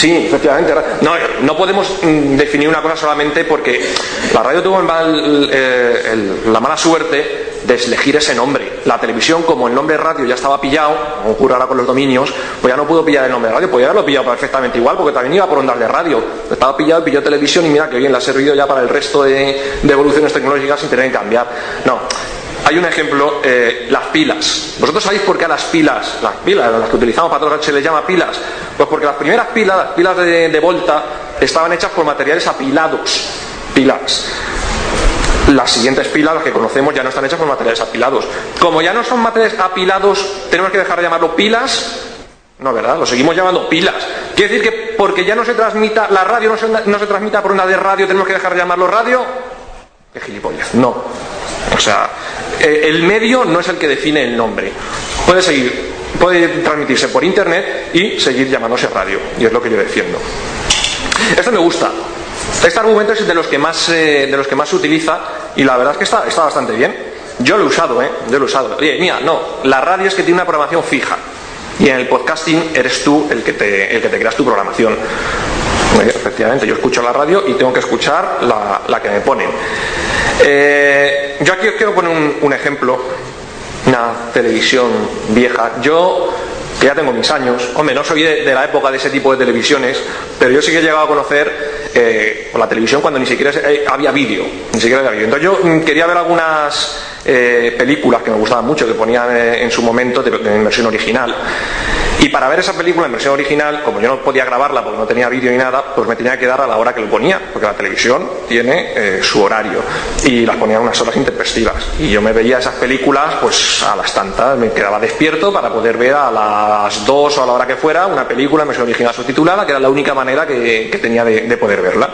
Sí, efectivamente. No, no podemos mm, definir una cosa solamente porque la radio tuvo eh, la mala suerte elegir ese nombre. La televisión, como el nombre radio ya estaba pillado, como ocurre ahora con los dominios, pues ya no pudo pillar el nombre radio, podía haberlo pillado perfectamente igual, porque también iba por ondas de radio. Estaba pillado, pilló televisión y mira que bien le ha servido ya para el resto de, de evoluciones tecnológicas sin tener que cambiar. No, hay un ejemplo, eh, las pilas. ¿Vosotros sabéis por qué a las pilas, las pilas, las que utilizamos para todos se les llama pilas? Pues porque las primeras pilas, las pilas de, Volta, estaban hechas por materiales apilados. Pilas. Las siguientes pilas, las que conocemos, ya no están hechas por materiales apilados. Como ya no son materiales apilados, tenemos que dejar de llamarlo pilas. No, ¿verdad? Lo seguimos llamando pilas. Quiere decir que porque ya no se transmita, la radio no se, no transmita por una de radio, tenemos que dejar de llamarlo radio. Qué gilipollas. No. O sea, el medio no es el que define el nombre. Puede seguir, puede transmitirse por internet y seguir llamándose radio. Y es lo que yo defiendo. Esto me gusta. Este argumento es de los que más, eh, de los que más se utiliza y la verdad es que está, está bastante bien. Yo lo he usado, ¿eh? Yo lo he usado. Oye, mira, no, la radio es que tiene una programación fija y en el podcasting eres tú el que te, el que te creas tu programación. Efectivamente, yo escucho la radio y tengo que escuchar la, la que me ponen. Eh, yo aquí os quiero poner un, ejemplo, una televisión vieja. Yo que ya tengo mis años, hombre, no soy de, la época de ese tipo de televisiones, pero yo sí que he llegado a conocer eh, la televisión cuando ni siquiera eh, había vídeo, ni siquiera había vídeo. Entonces yo mm, quería ver algunas películas que me gustaban mucho, que ponían en su momento de, de, en versión original. Y para ver esa película en versión original, como yo no podía grabarla porque no tenía vídeo ni nada, pues me tenía que dar a la hora que lo ponía, porque la televisión tiene eh, su horario y las ponía unas horas intempestivas. Y yo me veía esas películas, pues a las tantas, me quedaba despierto para poder ver a las dos o a la hora que fuera una película en versión original subtitulada, que era la única manera que, tenía de, de, poder verla.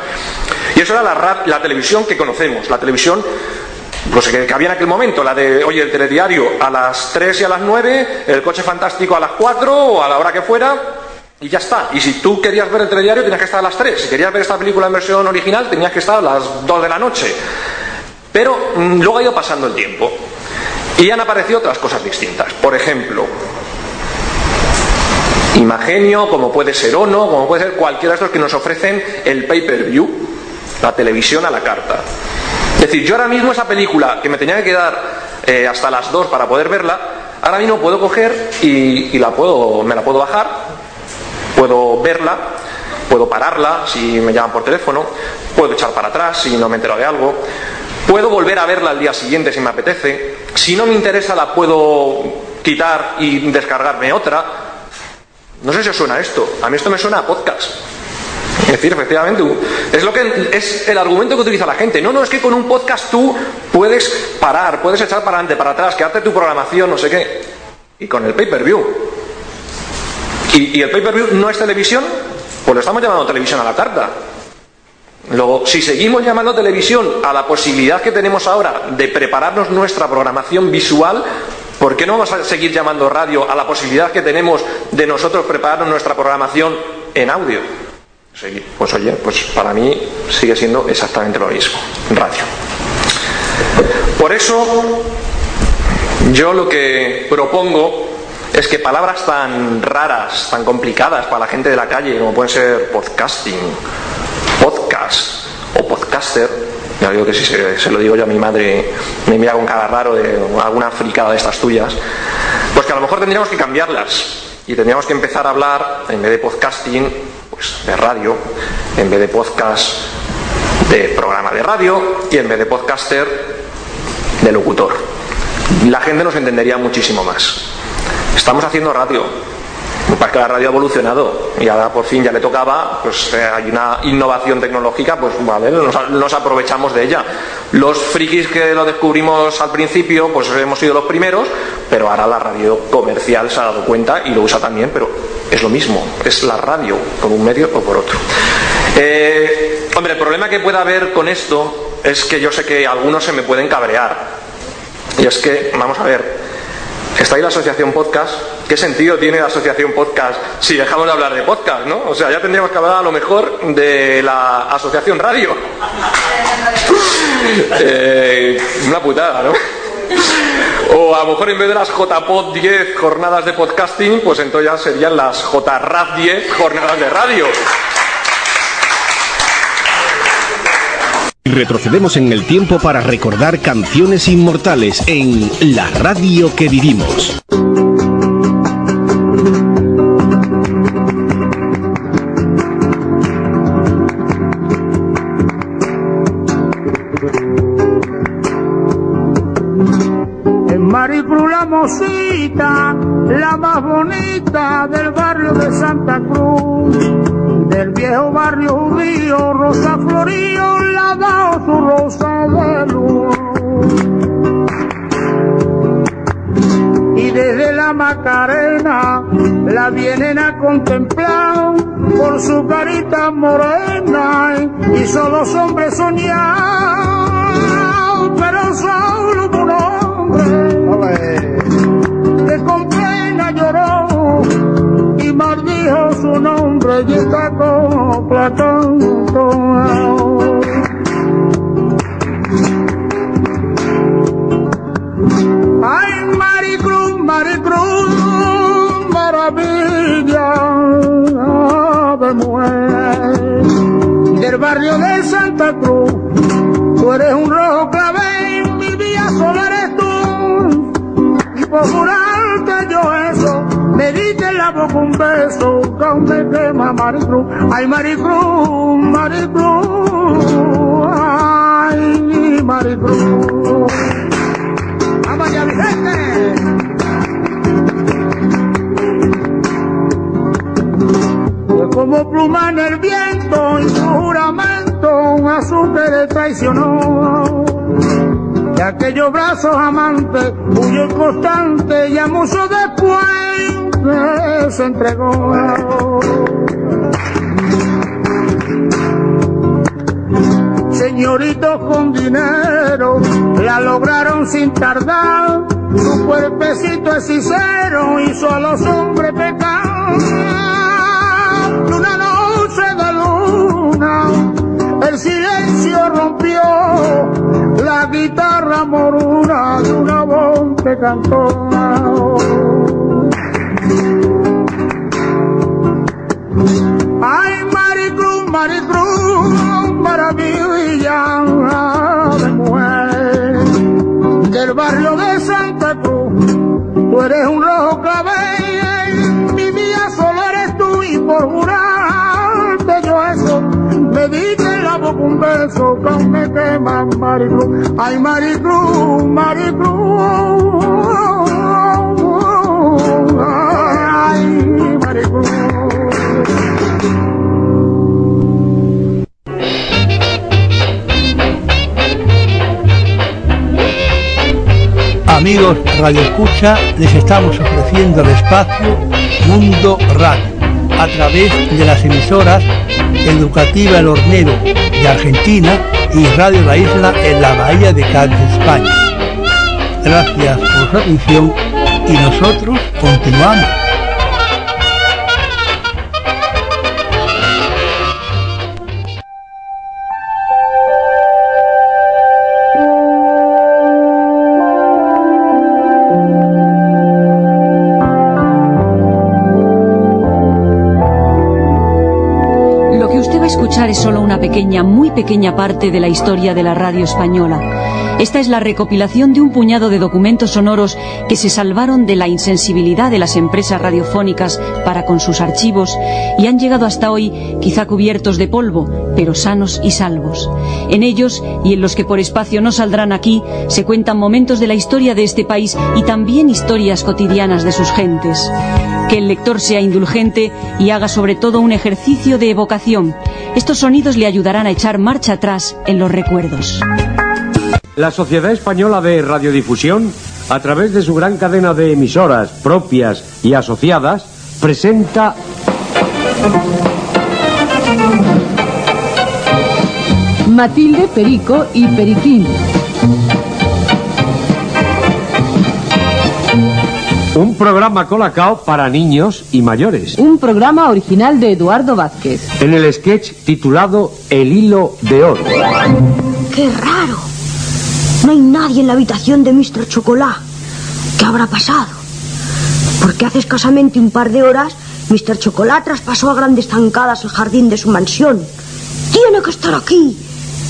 Y eso era la, la televisión que conocemos, la televisión pues que, había en aquel momento, la de, oye, el telediario a las 3 y a las 9, el coche fantástico a las 4 o a la hora que fuera, y ya está. Y si tú querías ver el telediario, tenías que estar a las 3. Si querías ver esta película en versión original, tenías que estar a las 2 de la noche. Pero mmm, luego ha ido pasando el tiempo. Y han aparecido otras cosas distintas. Por ejemplo, Imagenio, como puede ser Ono, como puede ser cualquiera de estos que nos ofrecen el pay-per-view, la televisión a la carta. Es decir, yo ahora mismo esa película que me tenía que quedar eh, hasta las 2 para poder verla, ahora mismo puedo coger y, la puedo, me la puedo bajar, puedo verla, puedo pararla si me llaman por teléfono, puedo echar para atrás si no me entero de algo, puedo volver a verla al día siguiente si me apetece, si no me interesa la puedo quitar y descargarme otra. No sé si os suena esto, a mí esto me suena a podcast. Es decir, efectivamente, es lo que es el argumento que utiliza la gente. No, no, es que con un podcast tú puedes parar, puedes echar para adelante, para atrás, quedarte tu programación, no sé qué. Y con el pay-per-view. ¿Y, ¿Y, el pay-per-view no es televisión? Pues lo estamos llamando televisión a la carta. Luego, si seguimos llamando televisión a la posibilidad que tenemos ahora de prepararnos nuestra programación visual, ¿por qué no vamos a seguir llamando radio a la posibilidad que tenemos de nosotros prepararnos nuestra programación en audio? Pues oye, pues para mí sigue siendo exactamente lo mismo, radio. Por eso yo lo que propongo es que palabras tan raras, tan complicadas para la gente de la calle, como pueden ser podcasting, podcast o podcaster, ya digo que si se, se, lo digo yo a mi madre me mira con cara raro de alguna fricada de estas tuyas, pues que a lo mejor tendríamos que cambiarlas y tendríamos que empezar a hablar, en vez de podcasting, pues, de radio, en vez de podcast de programa de radio y en vez de podcaster de locutor. La gente nos entendería muchísimo más. Estamos haciendo radio, para que la radio ha evolucionado y ahora por fin ya le tocaba, pues eh, hay una innovación tecnológica, pues vale, nos, nos, aprovechamos de ella. Los frikis que lo descubrimos al principio, pues hemos sido los primeros, pero ahora la radio comercial se ha dado cuenta y lo usa también, pero es lo mismo, es la radio, por un medio o por otro. Eh, hombre, el problema que pueda haber con esto es que yo sé que algunos se me pueden cabrear. Y es que, vamos a ver, está ahí la asociación podcast. ¿Qué sentido tiene la asociación podcast si dejamos de hablar de podcast, no? O sea, ya tendríamos que hablar a lo mejor de la asociación radio. eh, una putada, ¿no? O a lo mejor en vez de las JPod 10 jornadas de podcasting, pues entonces ya serían las JRAD 10 jornadas de radio. Retrocedemos en el tiempo para recordar canciones inmortales en La radio que vivimos. En Maricruz la mosita, la más bonita del barrio de Santa Cruz, del viejo barrio judío, Rosa Florío, la ha su rosa de luz. Y desde la Macarena la vienen a contemplar por su carita morena y son los hombres soñados, pero solo maldijo su nombre y está como Platón. Ay, Maricruz, Maricruz, maravilla de mujer del barrio de Santa Cruz. Tú eres un rojo clave, mi vía sola eres tú. Por yo me en la boca un beso, que me quema Maricruz. Ay, Maricruz, Maricruz, ay, Maricruz. ¡Vamos allá, Vicente! Como pluma en el viento y su juramento a su que le traicionó. De aquellos brazos amantes huyó constante y a mucho después se entregó. Señoritos con dinero la lograron sin tardar. Su cuerpecito hechicero hizo a los hombres pecar. Una noche de luna, el silencio rompió la guitarra moruna de una voz que cantó. Ay, Maricruz, Maricruz, maravilla de mujer del barrio de Santa Cruz. Tú eres un rojo clavel, mi mía solo eres tú y por jurarte yo eso, me diste en la boca un beso que aún me quema Maricruz. Ay, Maricruz, Maricruz, ay, Amigos Radio Escucha, les estamos ofreciendo el espacio Mundo Radio a través de las emisoras Educativa El Hornero de Argentina y Radio La Isla en la Bahía de Cádiz, España. Gracias por su atención y nosotros continuamos. Pequeña, muy pequeña parte de la historia de la radio española. Esta es la recopilación de un puñado de documentos sonoros que se salvaron de la insensibilidad de las empresas radiofónicas para con sus archivos y han llegado hasta hoy quizá cubiertos de polvo, pero sanos y salvos. En ellos, y en los que por espacio no saldrán aquí, se cuentan momentos de la historia de este país y también historias cotidianas de sus gentes. Que el lector sea indulgente y haga sobre todo un ejercicio de evocación. Estos sonidos le ayudarán a echar marcha atrás en los recuerdos. La Sociedad Española de Radiodifusión, a través de su gran cadena de emisoras propias y asociadas, presenta Matilde, Perico y Periquín. Un programa colacao para niños y mayores. Un programa original de Eduardo Vázquez. En el sketch titulado El hilo de oro. ¡Qué raro! No hay nadie en la habitación de Mr. Chocolá. ¿Qué habrá pasado? Porque hace escasamente un par de horas Mr. Chocolá traspasó a grandes zancadas el jardín de su mansión. Tiene que estar aquí.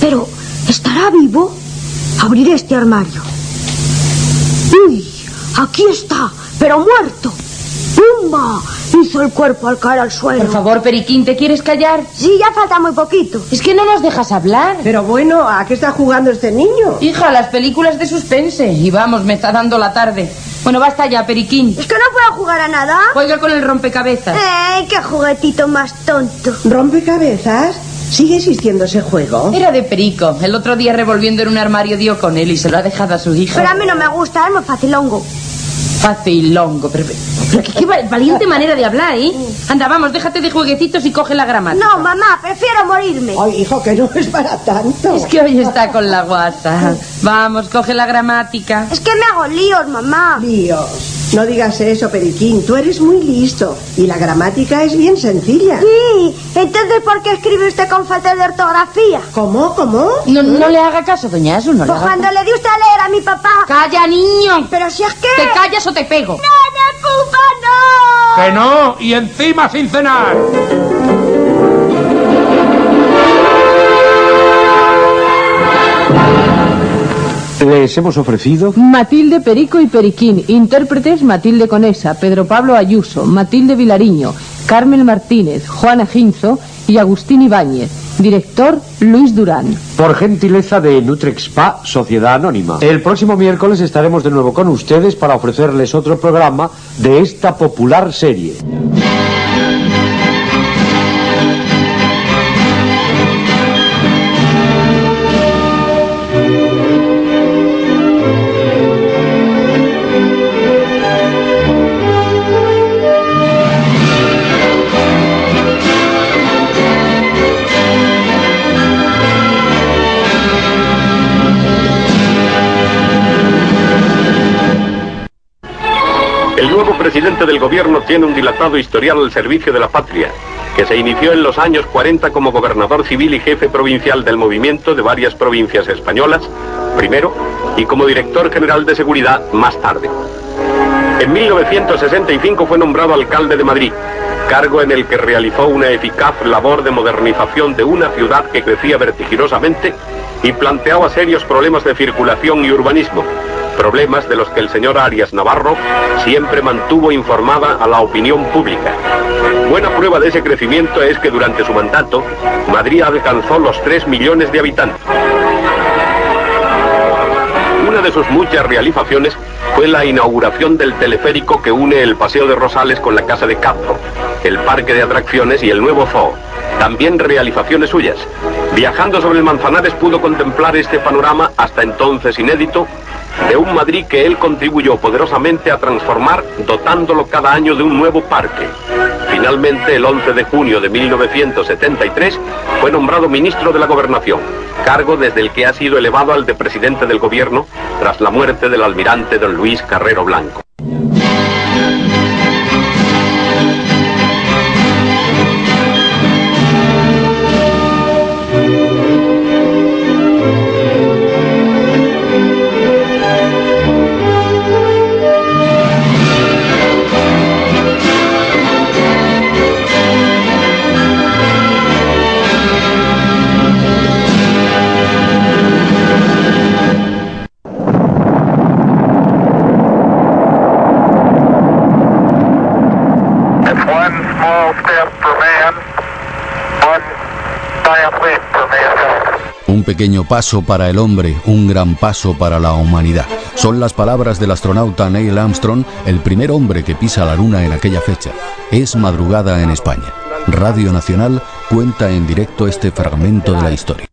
Pero, ¿Estará vivo? Abriré este armario. ¡Uy! Aquí está, pero muerto. ¡Pumba! Hizo el cuerpo al caer al suelo. Por favor, Periquín, ¿te quieres callar? Sí, ya falta muy poquito. Es que no nos dejas hablar. Pero bueno, ¿a qué está jugando este niño? Hija, las películas de suspense. Y vamos, me está dando la tarde. Bueno, basta ya, Periquín. ¿Es que no puedo jugar a nada? Juega con el rompecabezas. ¡Ay, qué juguetito más tonto! ¿Rompecabezas? ¿Sigue existiendo ese juego? Era de Perico. El otro día revolviendo en un armario dio con él y se lo ha dejado a su hija. Pero a mí no me gusta, es muy facilongo. Facilongo, pero, pero qué, qué valiente manera de hablar, ¿eh? Anda, vamos, déjate de jueguecitos y coge la gramática. No, mamá, prefiero morirme. Ay, hijo, que no es para tanto. Es que hoy está con la guasa. Vamos, coge la gramática. Es que me hago líos, mamá. Líos. No digas eso, Periquín. Tú eres muy listo. Y la gramática es bien sencilla. Sí, entonces ¿por qué escribe usted con falta de ortografía? ¿Cómo? ¿Cómo? No, no le haga caso, doña Asu, no le Pues haga cuando le di usted a leer a mi papá. ¡Calla, niño! Pero si es que. ¿Te callas o te pego? ¡No, no, pupa, no! Que no, y encima sin cenar. Les hemos ofrecido Matilde Perico y Periquín, intérpretes Matilde Conesa, Pedro Pablo Ayuso, Matilde Vilariño, Carmen Martínez, Juana Ginzo y Agustín Ibáñez. Director Luis Durán. por gentileza de Nutrex Spa Sociedad Anónima. El próximo miércoles estaremos de nuevo con ustedes para ofrecerles otro programa de esta popular serie. Presidente del gobierno tiene un dilatado historial al servicio de la patria, que se inició en los años 40 como gobernador civil y jefe provincial del movimiento de varias provincias españolas, primero, y como director general de seguridad más tarde. En 1965 fue nombrado alcalde de Madrid, cargo en el que realizó una eficaz labor de modernización de una ciudad que crecía vertiginosamente y planteaba serios problemas de circulación y urbanismo, problemas de los que el señor Arias Navarro siempre mantuvo informada a la opinión pública. Buena prueba de ese crecimiento es que durante su mandato, Madrid alcanzó los 3 millones de habitantes. Una de sus muchas realizaciones fue la inauguración del teleférico que une el Paseo de Rosales con la Casa de Castro, el Parque de Atracciones y el nuevo Zoo. También realizaciones suyas. Viajando sobre el Manzanares pudo contemplar este panorama hasta entonces inédito de un Madrid que él contribuyó poderosamente a transformar, dotándolo cada año de un nuevo parque. Finalmente, el 11 de junio de 1973, fue nombrado ministro de la Gobernación, cargo desde el que ha sido elevado al de presidente del gobierno tras la muerte del almirante don Luis Carrero Blanco. Pequeño paso para el hombre, un gran paso para la humanidad. Son las palabras del astronauta Neil Armstrong, el primer hombre que pisa la Luna en aquella fecha. Es madrugada en España. Radio Nacional cuenta en directo este fragmento de la historia.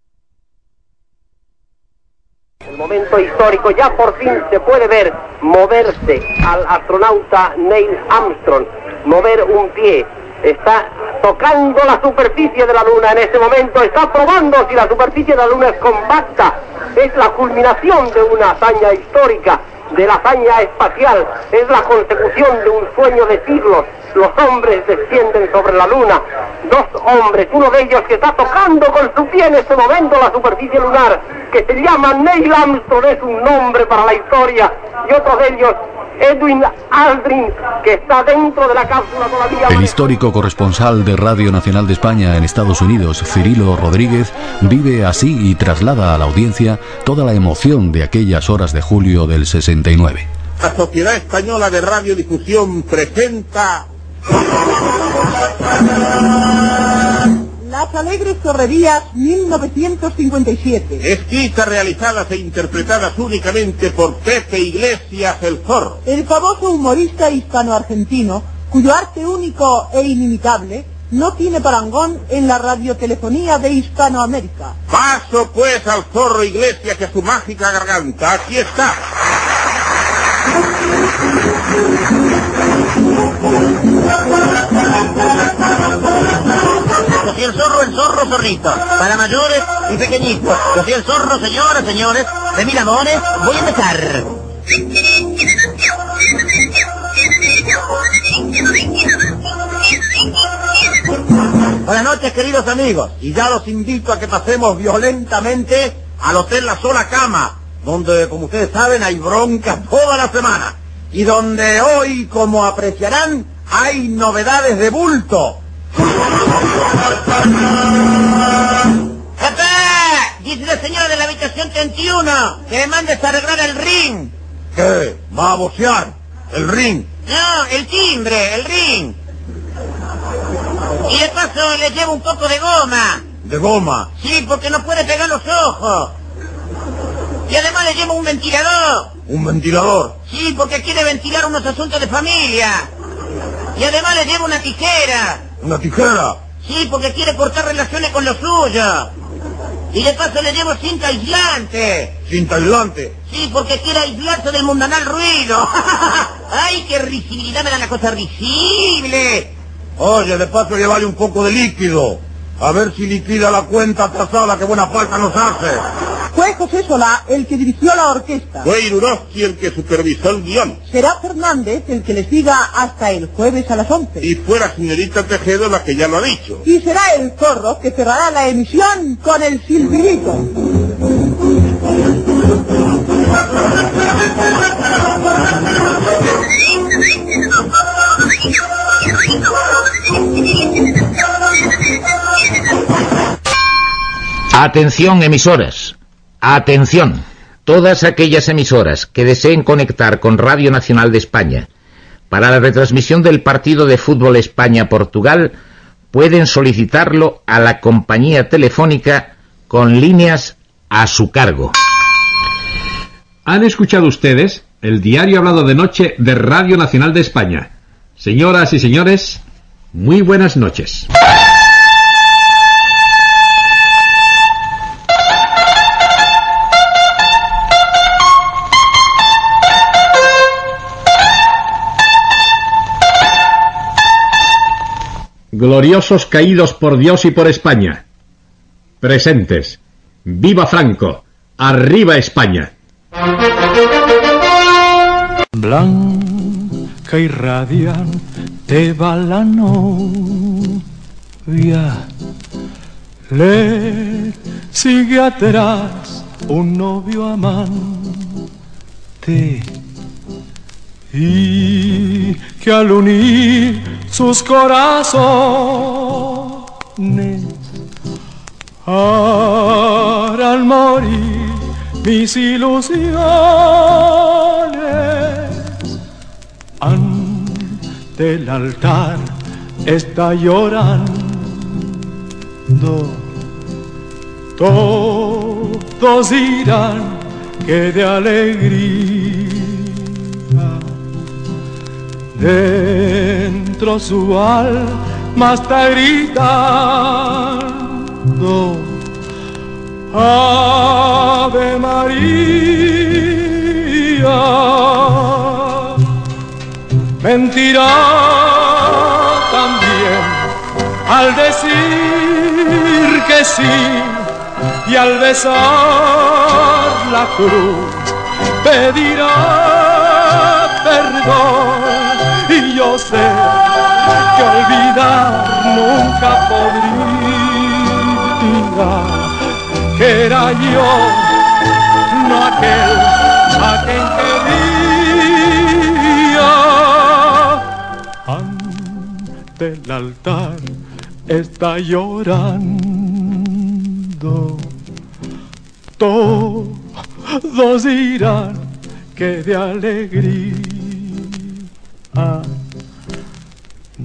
El momento histórico ya por fin se puede ver moverse al astronauta Neil Armstrong, mover un pie. Está tocando la superficie de la Luna en este momento, está probando si la superficie de la Luna es compacta. Es la culminación de una hazaña histórica, de la hazaña espacial, es la consecución de un sueño de siglos. Los hombres descienden sobre la Luna. Dos hombres, uno de ellos que está tocando con su pie en este momento la superficie lunar, que se llama Neil Armstrong, es un nombre para la historia, y otro de ellos Edwin Aldrin, que está dentro de la cápsula todavía. El histórico corresponsal de Radio Nacional de España en Estados Unidos, Cirilo Rodríguez, vive así y traslada a la audiencia toda la emoción de aquellas horas de julio del 69. La Sociedad Española de Radiodifusión presenta Las Alegres Correrías 1957. Escritas, realizadas e interpretadas únicamente por Pepe Iglesias el Zorro. El famoso humorista hispano-argentino, cuyo arte único e inimitable no tiene parangón en la radiotelefonía de Hispanoamérica. Paso pues al Zorro Iglesias y a su mágica garganta. Aquí está. El zorro, el zorro, zorrito. Para mayores y pequeñitos. Yo soy el zorro, señoras, señores. De mil amores, voy a empezar. Buenas noches, queridos amigos. Y ya los invito a que pasemos violentamente al Hotel La Sola Cama, donde, como ustedes saben, hay bronca toda la semana. Y donde hoy, como apreciarán, hay novedades de bulto. ¡Papá! Dice la señora de la habitación 31 que me mandes a arreglar el ring. ¿Qué? ¿Va a bocear? ¿El ring? No, el timbre, el ring. Y de paso le llevo un poco de goma. ¿De goma? Sí, porque no puede pegar los ojos. Y además le llevo un ventilador. ¿Un ventilador? Sí, porque quiere ventilar unos asuntos de familia. Y además le llevo una tijera. ¿Una tijera? Sí, porque quiere cortar relaciones con los suyos. Y de paso le llevo cinta aislante. ¿Cinta aislante? Sí, porque quiere aislarse del mundanal ruido. ¡Ay, qué risibilidad me da la cosa risible! Oye, de paso llevarle un poco de líquido. A ver si liquida la cuenta atrasada que buena falta nos hace. Fue José Solá el que dirigió la orquesta. Fue Irurowski el que supervisó el guion. Será Fernández el que les diga hasta el jueves a las 11. Y fue la señorita Tejedo la que ya lo ha dicho. Y será el zorro que cerrará la emisión con el silbidito. Atención emisoras. Atención. Todas aquellas emisoras que deseen conectar con Radio Nacional de España para la retransmisión del partido de fútbol España-Portugal pueden solicitarlo a la compañía telefónica con líneas a su cargo. ¿Han escuchado ustedes el diario hablado de noche de Radio Nacional de España? Señoras y señores, muy buenas noches. Gloriosos caídos por Dios y por España. Presentes. Viva Franco. Arriba España. Blanca y radiante va la novia. Le sigue atrás un novio amante. Y que al unir sus corazones harán morir mis ilusiones. Ante el altar está llorando. Todos dirán que de alegría dentro su alma está gritando Ave María mentirá también al decir que sí y al besar la cruz pedirá perdón yo sé que olvidar nunca podría que era yo, no aquel a quien quería. Ante el altar está llorando. Todos dirán que de alegría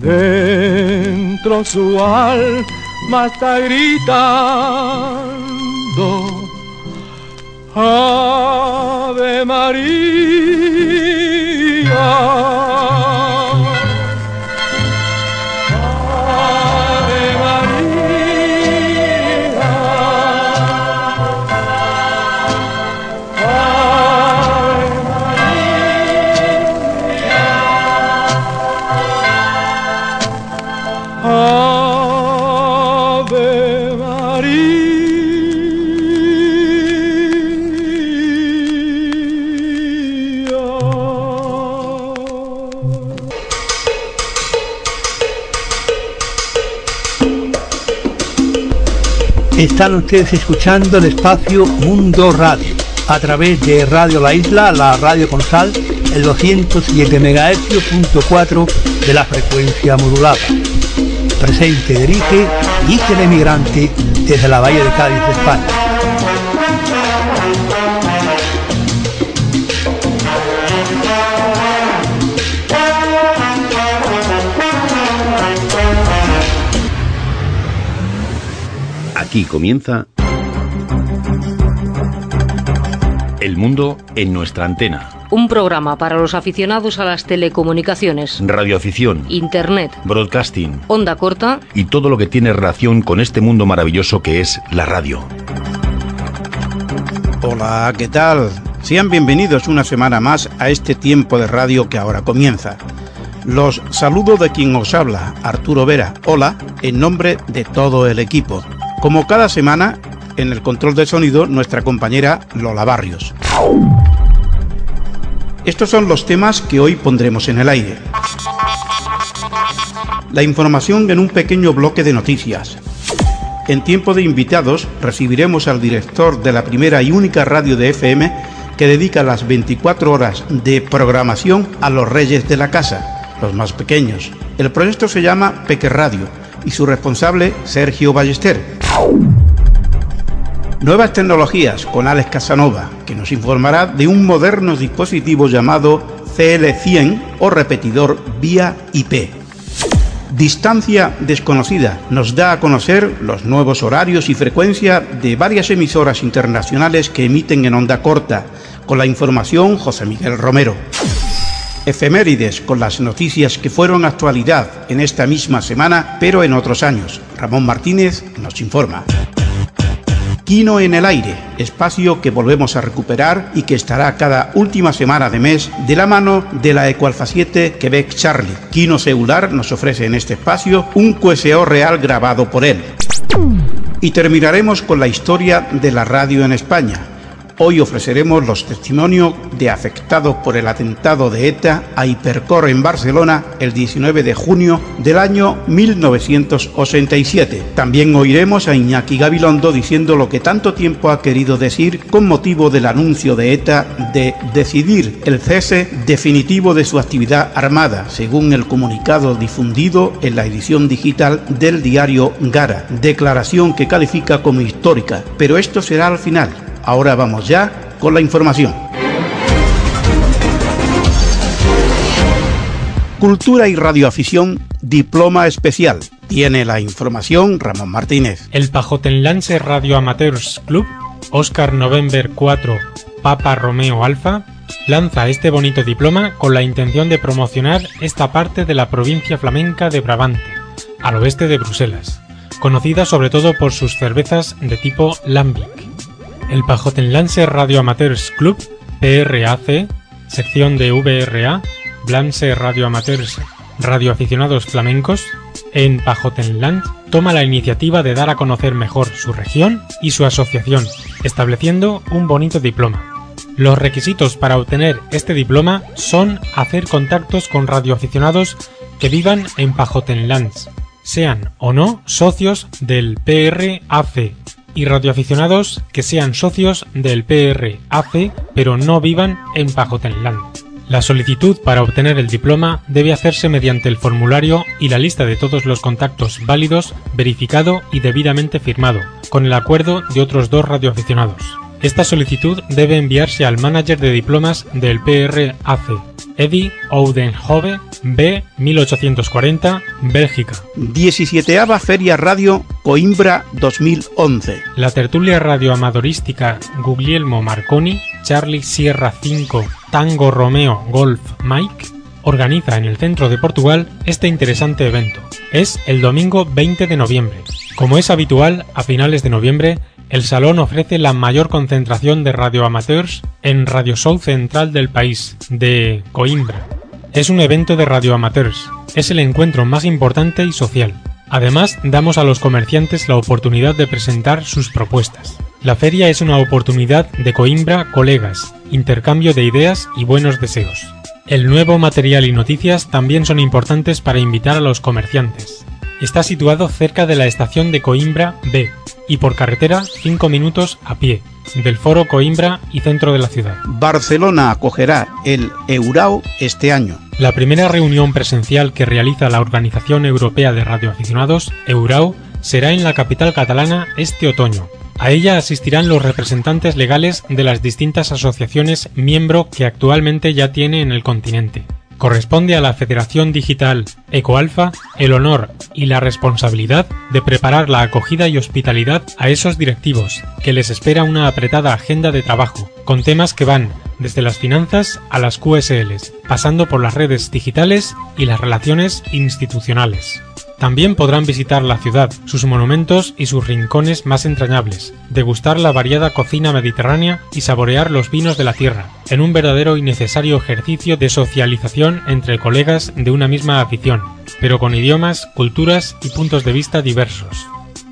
dentro su alma está gritando. Ave María. Están ustedes escuchando el espacio Mundo Radio a través de Radio La Isla, la radio con sal, el 207 MHz.4 de la frecuencia modulada. Presente, dirige Iker Emigrante desde la Bahía de Cádiz, España. Aquí comienza El mundo en nuestra antena. Un programa para los aficionados a las telecomunicaciones, Radioafición, Internet, broadcasting onda corta y todo lo que tiene relación con este mundo maravilloso que es la radio. Hola, ¿qué tal? Sean bienvenidos una semana más a este tiempo de radio que ahora comienza. Los saludo de quien os habla, Arturo Vera. Hola, en nombre de todo el equipo. Como cada semana, en el control de sonido, nuestra compañera Lola Barrios. Estos son los temas que hoy pondremos en el aire. La información en un pequeño bloque de noticias. En tiempo de invitados recibiremos al director de la primera y única radio de FM que dedica las 24 horas de programación a los reyes de la casa, los más pequeños. El proyecto se llama Peque Radio y su responsable Sergio Ballester. Nuevas tecnologías con Alex Casanova, que nos informará de un moderno dispositivo llamado CL100 o repetidor vía IP. Distancia desconocida nos da a conocer los nuevos horarios y frecuencia de varias emisoras internacionales que emiten en onda corta, con la información José Miguel Romero. Efemérides con las noticias que fueron actualidad en esta misma semana, pero en otros años. Ramón Martínez nos informa. Quino en el aire, espacio que volvemos a recuperar y que estará cada última semana de mes de la mano de la Ecualfa 7 Quebec Charlie. Quino Celular nos ofrece en este espacio un QSO real grabado por él. Y terminaremos con la historia de la radio en España, Hoy ofreceremos los testimonios de afectados por el atentado de ETA a Hipercor en Barcelona el 19 de junio del año 1987. También oiremos a Iñaki Gabilondo diciendo lo que tanto tiempo ha querido decir con motivo del anuncio de ETA de decidir el cese definitivo de su actividad armada, según el comunicado difundido en la edición digital del diario Gara, declaración que califica como histórica, pero esto será al final Ahora vamos ya con la información. Cultura y radioafición, diploma especial. Tiene la información Ramón Martínez. El Pajotenlance Radio Amateurs Club, Oscar November 4, Papa Romeo Alfa, lanza este bonito diploma con la intención de promocionar esta parte de la provincia flamenca de Brabante, al oeste de Bruselas, conocida sobre todo por sus cervezas de tipo Lambic el Pajotenlance Radio Amateurs Club, PRAC, sección de VRA, Blance Radio Amateurs Radio Aficionados Flamencos, en Pajotenland toma la iniciativa de dar a conocer mejor su región y su asociación, estableciendo un bonito diploma. Los requisitos para obtener este diploma son hacer contactos con radioaficionados que vivan en Pajotenlands, sean o no socios del PRAC y radioaficionados que sean socios del PRAC pero no vivan en Pajotenland. La solicitud para obtener el diploma debe hacerse mediante el formulario y la lista de todos los contactos válidos, verificado y debidamente firmado, con el acuerdo de otros dos radioaficionados. Esta solicitud debe enviarse al manager de diplomas del PRAC, Eddie Oudenhove, B 1840, Bélgica. 17 Feria Radio Coimbra 2011. La tertulia radioamadorística Guglielmo Marconi, Charlie Sierra 5, Tango Romeo Golf Mike, organiza en el centro de Portugal este interesante evento. Es el domingo 20 de noviembre. Como es habitual, a finales de noviembre, el salón ofrece la mayor concentración de radioamateurs en Radio Show central del país, de Coimbra. Es un evento de radioamateurs, es el encuentro más importante y social. Además, damos a los comerciantes la oportunidad de presentar sus propuestas. La feria es una oportunidad de Coimbra colegas, intercambio de ideas y buenos deseos. El nuevo material y noticias también son importantes para invitar a los comerciantes. Está situado cerca de la estación de Coimbra B, y por carretera 5 minutos a pie, del Foro Coimbra y centro de la ciudad. Barcelona acogerá el Eurao este año. La primera reunión presencial que realiza la Organización Europea de Radioaficionados, Eurao, será en la capital catalana este otoño. A ella asistirán los representantes legales de las distintas asociaciones miembro que actualmente ya tiene en el continente corresponde a la Federación Digital EcoAlfa el honor y la responsabilidad de preparar la acogida y hospitalidad a esos directivos, que les espera una apretada agenda de trabajo, con temas que van desde las finanzas a las QSLs, pasando por las redes digitales y las relaciones institucionales. También podrán visitar la ciudad, sus monumentos y sus rincones más entrañables, degustar la variada cocina mediterránea y saborear los vinos de la tierra, en un verdadero y necesario ejercicio de socialización entre colegas de una misma afición, pero con idiomas, culturas y puntos de vista diversos.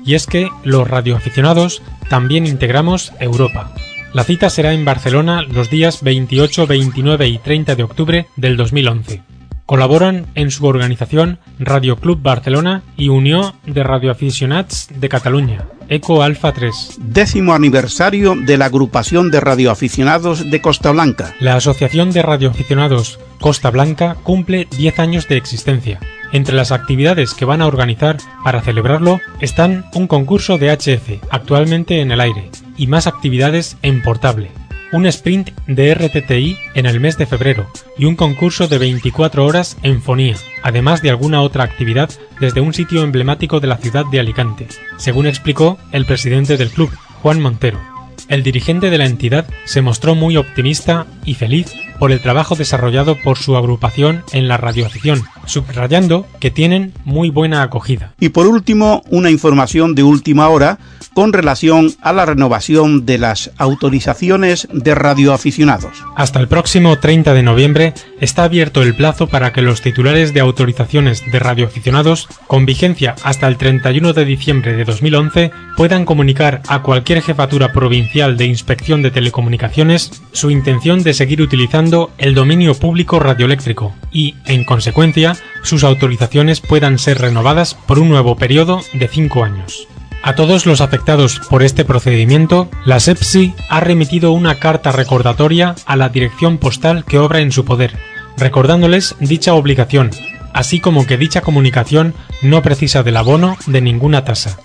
Y es que los radioaficionados también integramos Europa. La cita será en Barcelona los días 28, 29 y 30 de octubre del 2011. Colaboran en su organización Radio Club Barcelona y Unión de Radioaficionats de Cataluña, ECO Alfa 3. Décimo aniversario de la agrupación de radioaficionados de Costa Blanca. La Asociación de Radioaficionados Costa Blanca cumple 10 años de existencia. Entre las actividades que van a organizar para celebrarlo están un concurso de HF, actualmente en el aire, y más actividades en portable, un sprint de RTTI en el mes de febrero y un concurso de 24 horas en fonía, además de alguna otra actividad desde un sitio emblemático de la ciudad de Alicante, según explicó el presidente del club, Juan Montero. El dirigente de la entidad se mostró muy optimista y feliz por el trabajo desarrollado por su agrupación en la radioafición, subrayando que tienen muy buena acogida. Y por último, una información de última hora con relación a la renovación de las autorizaciones de radioaficionados. Hasta el próximo 30 de noviembre está abierto el plazo para que los titulares de autorizaciones de radioaficionados, con vigencia hasta el 31 de diciembre de 2011, puedan comunicar a cualquier jefatura provincial de inspección de telecomunicaciones su intención de seguir utilizando el dominio público radioeléctrico y, en consecuencia, sus autorizaciones puedan ser renovadas por un nuevo periodo de 5 años. A todos los afectados por este procedimiento, la SEPSI ha remitido una carta recordatoria a la dirección postal que obra en su poder, recordándoles dicha obligación, así como que dicha comunicación no precisa del abono de ninguna tasa.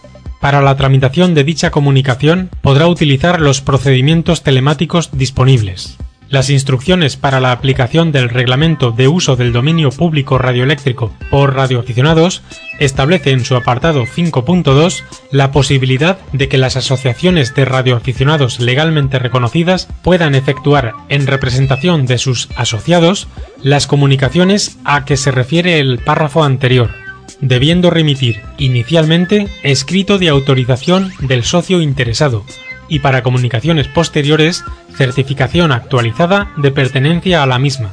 Para la tramitación de dicha comunicación podrá utilizar los procedimientos telemáticos disponibles. Las instrucciones para la aplicación del Reglamento de Uso del Dominio Público Radioeléctrico por radioaficionados establece en su apartado 5.2 la posibilidad de que las asociaciones de radioaficionados legalmente reconocidas puedan efectuar en representación de sus asociados las comunicaciones a que se refiere el párrafo anterior, debiendo remitir inicialmente escrito de autorización del socio interesado, y para comunicaciones posteriores, certificación actualizada de pertenencia a la misma.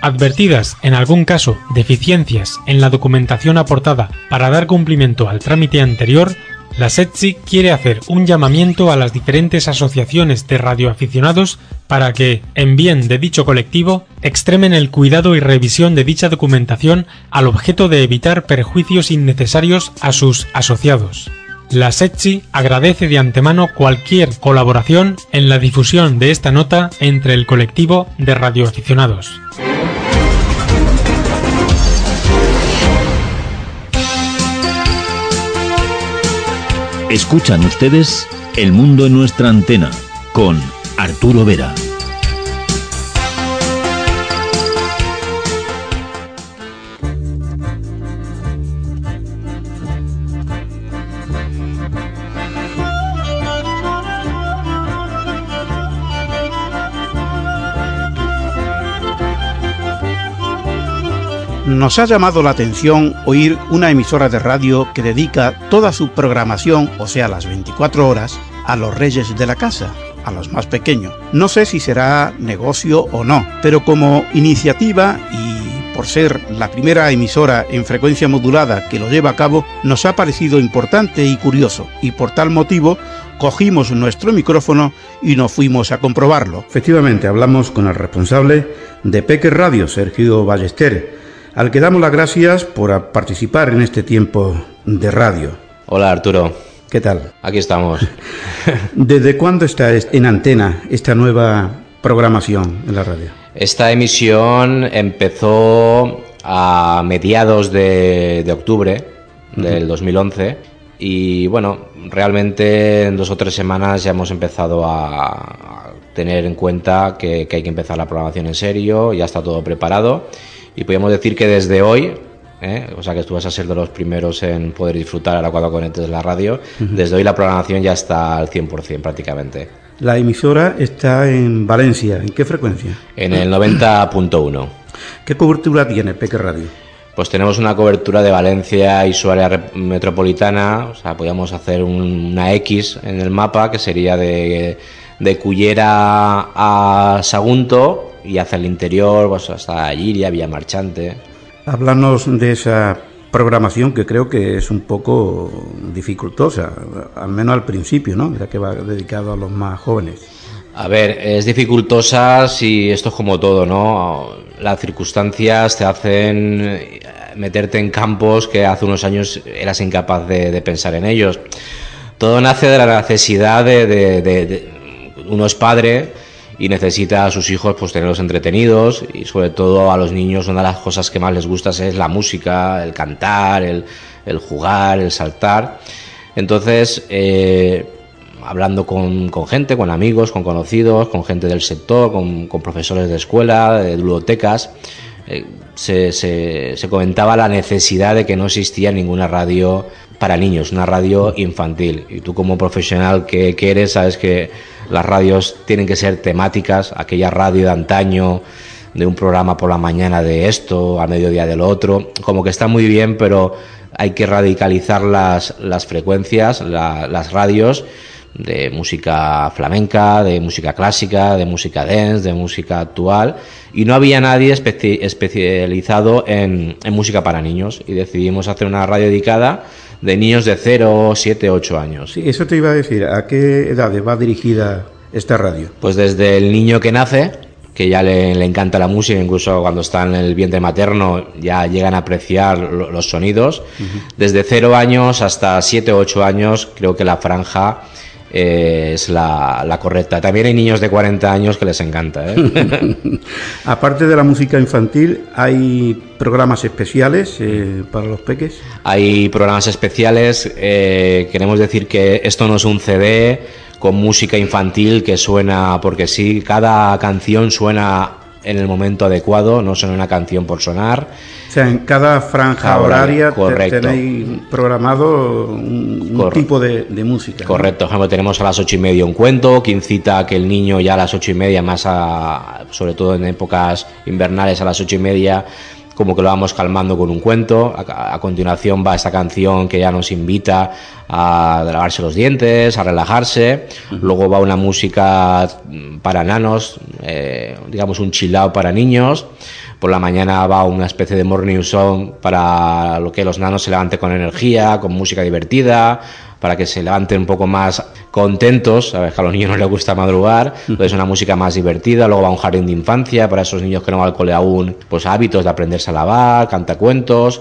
Advertidas, en algún caso, deficiencias en la documentación aportada para dar cumplimiento al trámite anterior, la SETSI quiere hacer un llamamiento a las diferentes asociaciones de radioaficionados para que, en bien de dicho colectivo, extremen el cuidado y revisión de dicha documentación al objeto de evitar perjuicios innecesarios a sus asociados. La SETSI agradece de antemano cualquier colaboración en la difusión de esta nota entre el colectivo de radioaficionados. Escuchan ustedes El Mundo en nuestra antena con Arturo Vera. Nos ha llamado la atención oír una emisora de radio que dedica toda su programación, o sea, las 24 horas, a los reyes de la casa, a los más pequeños. No sé si será negocio o no, pero como iniciativa y por ser la primera emisora en frecuencia modulada que lo lleva a cabo, nos ha parecido importante y curioso, y por tal motivo cogimos nuestro micrófono y nos fuimos a comprobarlo. Efectivamente, hablamos con el responsable de Peque Radio, Sergio Ballester, al que damos las gracias por participar en este tiempo de radio. Hola Arturo. ¿Qué tal? Aquí estamos. ¿Desde cuándo está en antena esta nueva programación en la radio? Esta emisión empezó a mediados de, octubre del 2011 y bueno, realmente en dos o tres semanas ya hemos empezado a, tener en cuenta que, que hay que empezar la programación en serio, ya está todo preparado y podríamos decir que desde hoy, ¿eh? o sea que tú vas a ser de los primeros en poder disfrutar a la cuando conectes la radio, desde hoy la programación ya está al 100% prácticamente. La emisora está en Valencia, ¿en qué frecuencia? En el 90.1. ¿Qué cobertura tiene Peque Radio? Pues tenemos una cobertura de Valencia y su área metropolitana, o sea, podríamos hacer una X en el mapa que sería de, de Cullera a Sagunto y hacia el interior, pues hasta Giria, Villa Marchante. Háblanos de esa programación que creo que es un poco dificultosa, al menos al principio, ¿no? Ya que va dedicado a los más jóvenes. A ver, es dificultosa si esto es como todo, ¿no? Las circunstancias te hacen meterte en campos que hace unos años eras incapaz de, pensar en ellos. Todo nace de la necesidad de, de, de uno es padre y necesita a sus hijos pues tenerlos entretenidos y sobre todo a los niños una de las cosas que más les gusta es la música, el cantar, el, jugar, el saltar. Entonces, eh, hablando con, gente, con amigos, con conocidos, con gente del sector, con, profesores de escuela, de bibliotecas, eh, se, se, comentaba la necesidad de que no existía ninguna radio para niños, una radio infantil. Y tú como profesional que, que eres, sabes que las radios tienen que ser temáticas, aquella radio de antaño, de un programa por la mañana de esto, a mediodía del otro, como que está muy bien, pero hay que radicalizar las, las frecuencias, las radios de música flamenca, de música clásica, de música dance, de música actual, y no había nadie especializado en, en música para niños, y decidimos hacer una radio dedicada de niños de 0, 7, 8 años. Sí, eso te iba a decir. ¿A qué edades va dirigida esta radio? Pues desde el niño que nace, que ya le, encanta la música, incluso cuando está en el vientre materno ya llegan a apreciar los sonidos. Desde 0 años hasta 7 o 8 años creo que la franja eh, es la, correcta. También hay niños de 40 años que les encanta. ¿eh? Aparte de la música infantil, ¿hay programas especiales eh, para los peques? Hay programas especiales. queremos decir que esto no es un CD con música infantil que suena porque sí, cada canción suena en el momento adecuado, no suena una canción por sonar o sea, en cada franja horaria tenéis programado un, tipo de, música. Correcto, ejemplo, tenemos a las ocho y media un cuento que incita a que el niño ya a las ocho y media, más a, sobre todo en épocas invernales a las ocho y media, como que lo vamos calmando con un cuento. A, continuación va esta canción que ya nos invita a lavarse los dientes, a relajarse. Luego va una música para nanos, eh, digamos un chilao para niños. Por la mañana va una especie de morning song para lo que los nanos se levanten con energía, con música divertida, para que se levanten un poco más contentos, sabes que a los niños no les gusta madrugar, entonces una música más divertida, luego va un jardín de infancia para esos niños que no van al cole aún, pues hábitos de aprenderse a lavar, cuentos,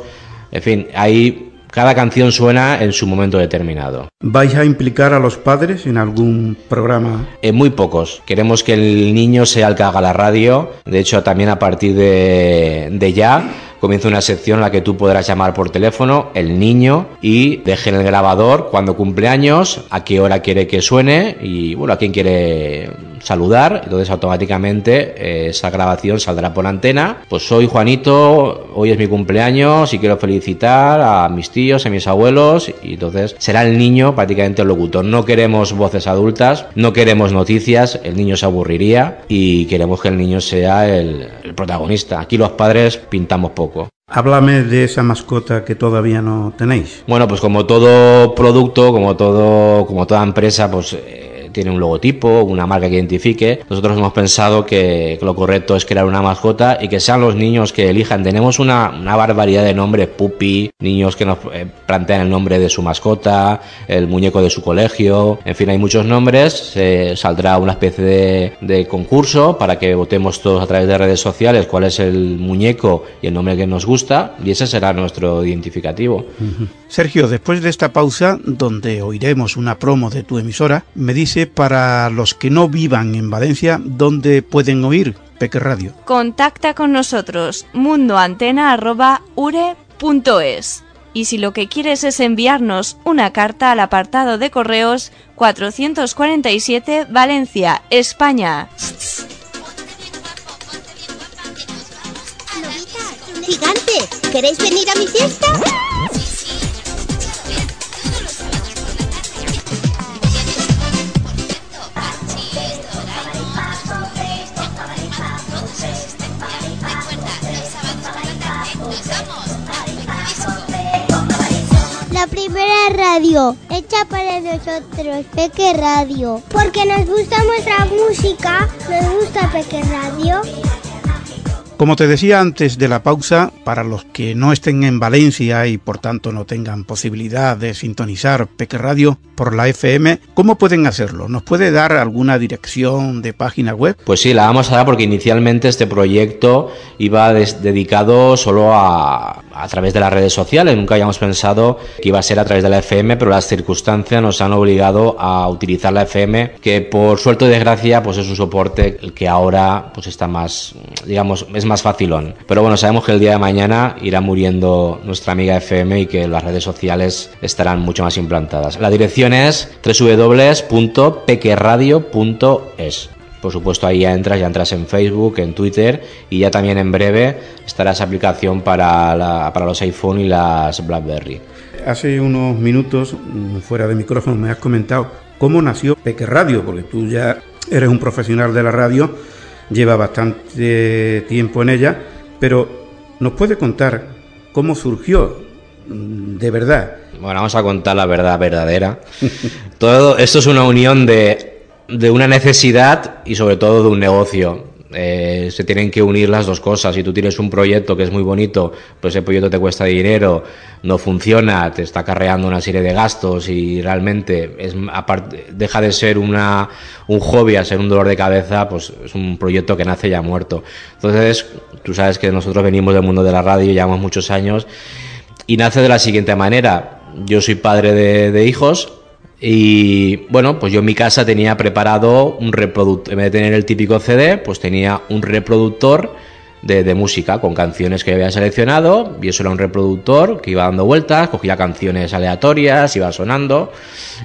en fin, hay cada canción suena en su momento determinado. ¿Vais a implicar a los padres en algún programa? En muy pocos. Queremos que el niño sea el que haga la radio. De hecho, también a partir de, ya comienza una sección en la que tú podrás llamar por teléfono el niño y deje en el grabador cuando cumple años, a qué hora quiere que suene y bueno, a quién quiere saludar. Entonces automáticamente eh, esa grabación saldrá por antena. Pues soy Juanito, hoy es mi cumpleaños y quiero felicitar a mis tíos, a mis abuelos y entonces será el niño prácticamente el locutor. No queremos voces adultas, no queremos noticias, el niño se aburriría y queremos que el niño sea el, el protagonista. Aquí los padres pintamos poco. Háblame de esa mascota que todavía no tenéis. Bueno, pues como todo producto, como todo, como toda empresa, pues eh, tiene un logotipo, una marca que identifique. Nosotros hemos pensado que, lo correcto es crear una mascota y que sean los niños que elijan. Tenemos una, barbaridad de nombres, pupi, niños que nos eh, plantean el nombre de su mascota, el muñeco de su colegio, en fin, hay muchos nombres. Saldrá una especie de concurso para que votemos todos a través de redes sociales cuál es el muñeco y el nombre que nos gusta y ese será nuestro identificativo. Sergio, después de esta pausa, donde oiremos una promo de tu emisora, me dice para los que no vivan en Valencia, ¿dónde pueden oír Peque Radio? Contacta con nosotros mundoantena.ure.es. Y si lo que quieres es enviarnos una carta al apartado de correos 447 Valencia, España. Gigantes, ¿queréis venir a mi fiesta? La primera radio hecha para nosotros, Peque Radio. Porque nos gusta nuestra música, nos gusta Peque Radio. Como te decía antes de la pausa, para los que no estén en Valencia y por tanto no tengan posibilidad de sintonizar Peque Radio por la FM, ¿cómo pueden hacerlo? ¿Nos puede dar alguna dirección de página web? Pues sí, la vamos a dar porque inicialmente este proyecto iba dedicado solo a, a través de las redes sociales. Nunca habíamos pensado que iba a ser a través de la FM, pero las circunstancias nos han obligado a utilizar la FM, que por suerte y desgracia, pues es un soporte que ahora pues está más, digamos, es más facilón. Pero bueno, sabemos que el día de mañana irá muriendo nuestra amiga FM y que las redes sociales estarán mucho más implantadas. La dirección es www.pequeradio.es. Por supuesto, ahí ya entras, ya entras en Facebook, en Twitter y ya también en breve estará esa aplicación para, para los iPhone y las BlackBerry. Hace unos minutos, fuera de micrófono, me has comentado cómo nació Peque Radio, porque tú ya eres un profesional de la radio, lleva bastante tiempo en ella, pero ¿nos puede contar cómo surgió de verdad? Bueno, vamos a contar la verdad verdadera. Todo esto es una unión de de una necesidad y sobre todo de un negocio. Eh, se tienen que unir las dos cosas. Si tú tienes un proyecto que es muy bonito, pues ese proyecto te cuesta dinero, no funciona, te está acarreando una serie de gastos y realmente es aparte, deja de ser una, un hobby a ser un dolor de cabeza, pues es un proyecto que nace ya muerto. Entonces, tú sabes que nosotros venimos del mundo de la radio, llevamos muchos años y nace de la siguiente manera. Yo soy padre de hijos, y bueno, pues yo en mi casa tenía preparado un reproductor, en vez de tener el típico CD, pues tenía un reproductor de, música con canciones que había seleccionado, y eso era un reproductor que iba dando vueltas, cogía canciones aleatorias, iba sonando,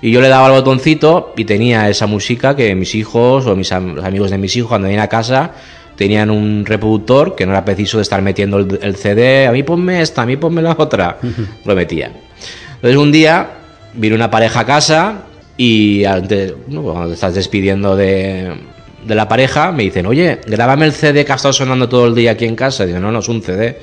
y yo le daba el botoncito y tenía esa música que mis hijos o mis amigos de mis hijos cuando venían a casa tenían un reproductor que no era preciso de estar metiendo el, el CD, a mí ponme esta, a mí ponme la otra, lo metían. Entonces un día vino una pareja a casa y antes, cuando te estás despidiendo de, la pareja, me dicen, oye, grábame el CD que ha estado sonando todo el día aquí en casa. Y digo, no, no es un CD.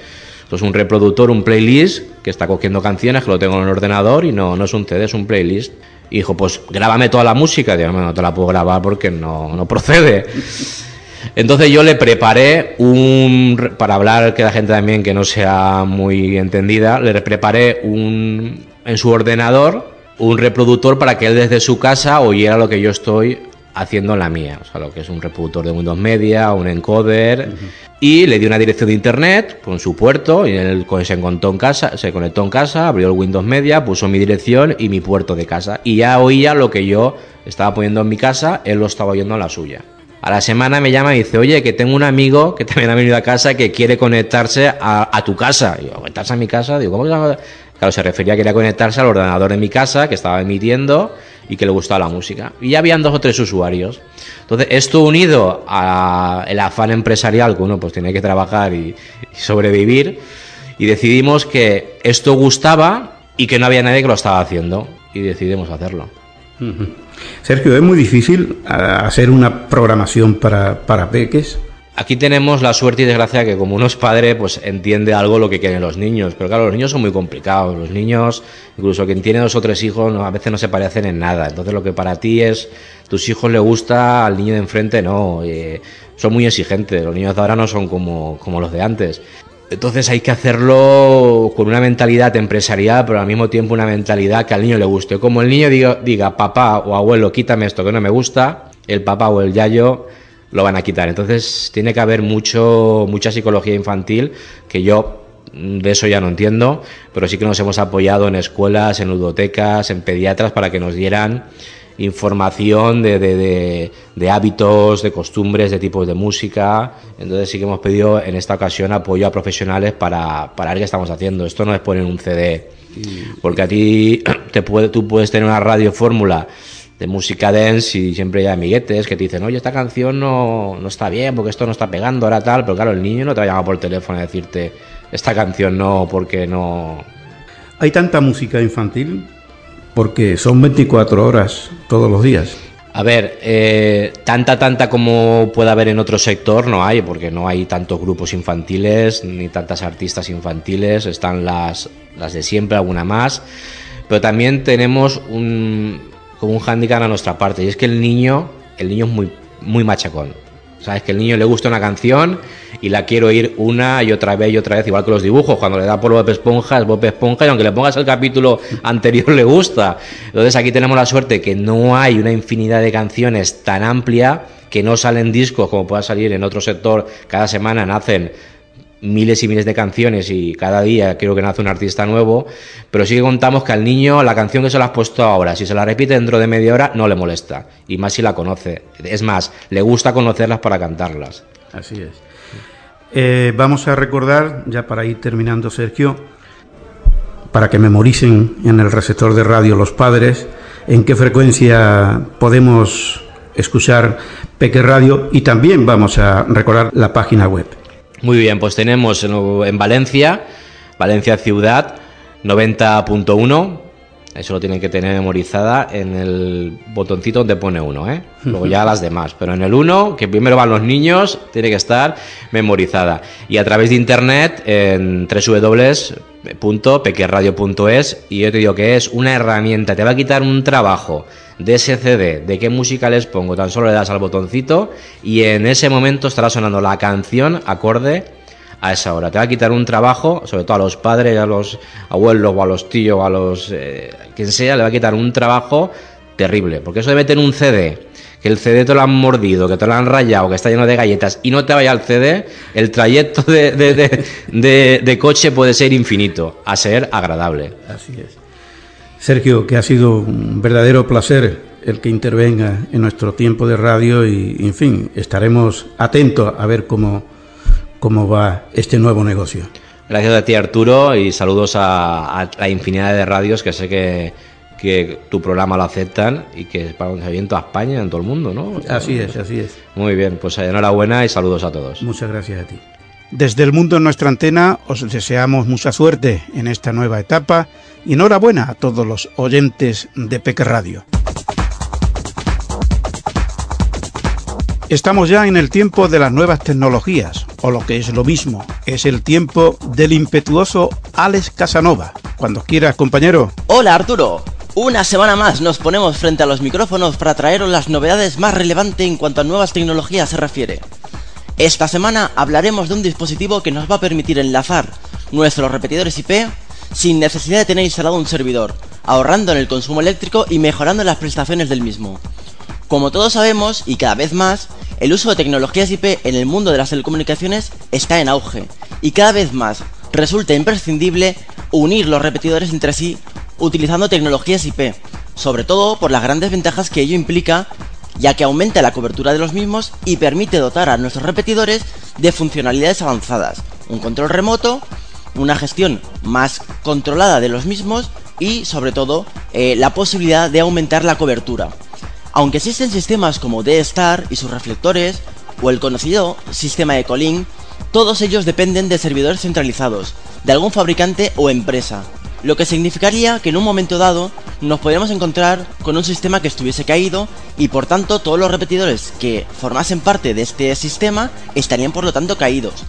es un reproductor, un playlist que está cogiendo canciones, que lo tengo en el ordenador y no, no es un CD, es un playlist. Y dijo, pues grábame toda la música. Digo, no, no te la puedo grabar porque no, no procede. Entonces yo le preparé un, para hablar que la gente también que no sea muy entendida, le preparé un, en su ordenador un reproductor para que él desde su casa oyera lo que yo estoy haciendo en la mía, o sea, lo que es un reproductor de Windows Media, un encoder, y le di una dirección de internet con su puerto, y él se encontró en casa, se conectó en casa, abrió el Windows Media, puso mi dirección y mi puerto de casa, y ya oía lo que yo estaba poniendo en mi casa, él lo estaba oyendo en la suya. A la semana me llama y dice, oye, que tengo un amigo que también ha venido a casa que quiere conectarse a, a tu casa. Y yo, ¿conectarse a mi casa? Digo, ¿cómo que Claro, se refería a que quería conectarse al ordenador de mi casa que estaba emitiendo y que le gustaba la música. Y ya habían dos o tres usuarios. Entonces, esto unido al afán empresarial que uno pues tiene que trabajar y, y sobrevivir, y decidimos que esto gustaba y que no había nadie que lo estaba haciendo. Y decidimos hacerlo. Sergio, es muy difícil ah, hacer una programación para, para peques. Aquí tenemos la suerte y desgracia que como uno es padre, pues entiende algo lo que quieren los niños. Pero claro, los niños son muy complicados. Los niños, incluso quien tiene dos o tres hijos, a veces no se parecen en nada. Entonces lo que para ti es, tus hijos le gusta, al niño de enfrente no. Eh, son muy exigentes. Los niños de ahora no son como, como los de antes. Entonces hay que hacerlo con una mentalidad empresarial, pero al mismo tiempo una mentalidad que al niño le guste. Como el niño diga, diga papá o abuelo, quítame esto que no me gusta, el papá o el yayo lo van a quitar. Entonces tiene que haber mucho, mucha psicología infantil que yo mm, de eso ya no entiendo, pero sí que nos hemos apoyado en escuelas, en ludotecas, en pediatras para que nos dieran información de, de, de, de hábitos, de costumbres, de tipos de música. Entonces sí que hemos pedido en esta ocasión apoyo a profesionales para, para ver qué estamos haciendo. Esto no es poner un CD, porque a ti te puede, tú puedes tener una radio fórmula de música dance y siempre hay amiguetes que te dicen, oye, esta canción no, no está bien porque esto no está pegando ahora tal, pero claro, el niño no te va a llamar por teléfono a decirte, esta canción no, porque no... Hay tanta música infantil porque son 24 horas todos los días. A ver, eh, tanta, tanta como pueda haber en otro sector no hay, porque no hay tantos grupos infantiles ni tantas artistas infantiles, están las, las de siempre, alguna más, pero también tenemos un, como un hándicap a nuestra parte, y es que el niño, el niño es muy, muy machacón. Sabes que el niño le gusta una canción y la quiere oír una y otra vez y otra vez, igual que los dibujos. Cuando le da por Bob Esponja, es Bob Esponja y aunque le pongas el capítulo anterior le gusta. Entonces aquí tenemos la suerte que no hay una infinidad de canciones tan amplia que no salen discos como pueda salir en otro sector. Cada semana nacen miles y miles de canciones y cada día creo que nace un artista nuevo, pero sí que contamos que al niño la canción que se la has puesto ahora, si se la repite dentro de media hora, no le molesta, y más si la conoce. Es más, le gusta conocerlas para cantarlas. Así es. Eh, vamos a recordar, ya para ir terminando, Sergio, para que memoricen en el receptor de radio los padres, en qué frecuencia podemos escuchar Peque Radio y también vamos a recordar la página web. Muy bien, pues tenemos en, en Valencia, Valencia Ciudad, 90.1. Eso lo tienen que tener memorizada en el botoncito donde pone uno, ¿eh? Luego ya las demás. Pero en el 1, que primero van los niños, tiene que estar memorizada. Y a través de internet en www.pequerradio.es y yo te digo que es una herramienta, te va a quitar un trabajo de ese CD, de qué música les pongo, tan solo le das al botoncito y en ese momento estará sonando la canción acorde a esa hora. Te va a quitar un trabajo, sobre todo a los padres, a los abuelos o a los tíos, a los eh, quien sea, le va a quitar un trabajo terrible, porque eso de meter un CD que el CD te lo han mordido, que te lo han rayado, que está lleno de galletas y no te vaya al CD, el trayecto de, de, de, coche puede ser infinito, a ser agradable. Así es. Sergio, que ha sido un verdadero placer el que intervenga en nuestro tiempo de radio y, en fin, estaremos atentos a ver cómo, cómo va este nuevo negocio. Gracias a ti, Arturo, y saludos a, a la infinidad de radios que sé que, que tu programa lo aceptan y que es para un en toda España, en todo el mundo, ¿no? Así es, así es. Muy bien, pues enhorabuena y saludos a todos. Muchas gracias a ti. Desde el mundo en nuestra antena os deseamos mucha suerte en esta nueva etapa y enhorabuena a todos los oyentes de Peque Radio. Estamos ya en el tiempo de las nuevas tecnologías, o lo que es lo mismo, es el tiempo del impetuoso Alex Casanova. Cuando quieras, compañero. Hola, Arturo. Una semana más nos ponemos frente a los micrófonos para traeros las novedades más relevantes en cuanto a nuevas tecnologías se refiere. Esta semana hablaremos de un dispositivo que nos va a permitir enlazar nuestros repetidores IP sin necesidad de tener instalado un servidor, ahorrando en el consumo eléctrico y mejorando las prestaciones del mismo. Como todos sabemos, y cada vez más, el uso de tecnologías IP en el mundo de las telecomunicaciones está en auge, y cada vez más resulta imprescindible unir los repetidores entre sí utilizando tecnologías IP, sobre todo por las grandes ventajas que ello implica ya que aumenta la cobertura de los mismos y permite dotar a nuestros repetidores de funcionalidades avanzadas, un control remoto, una gestión más controlada de los mismos y sobre todo eh, la posibilidad de aumentar la cobertura. Aunque existen sistemas como D-Star y sus reflectores, o el conocido sistema de Colin, todos ellos dependen de servidores centralizados, de algún fabricante o empresa, lo que significaría que en un momento dado nos podríamos encontrar con un sistema que estuviese caído y por tanto todos los repetidores que formasen parte de este sistema estarían por lo tanto caídos.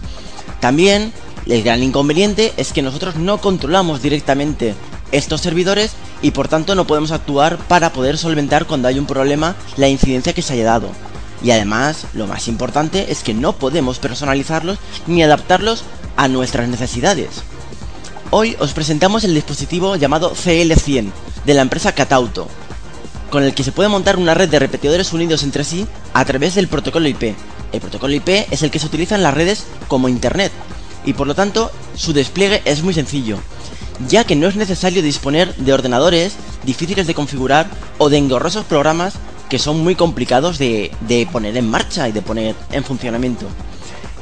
También el gran inconveniente es que nosotros no controlamos directamente estos servidores y por tanto no podemos actuar para poder solventar cuando hay un problema la incidencia que se haya dado. Y además, lo más importante es que no podemos personalizarlos ni adaptarlos a nuestras necesidades. Hoy os presentamos el dispositivo llamado CL100 de la empresa Catauto, con el que se puede montar una red de repetidores unidos entre sí a través del protocolo IP. El protocolo IP es el que se utiliza en las redes como Internet, y por lo tanto su despliegue es muy sencillo, ya que no es necesario disponer de ordenadores difíciles de configurar o de engorrosos programas que son muy complicados de, poner en marcha y de poner en funcionamiento.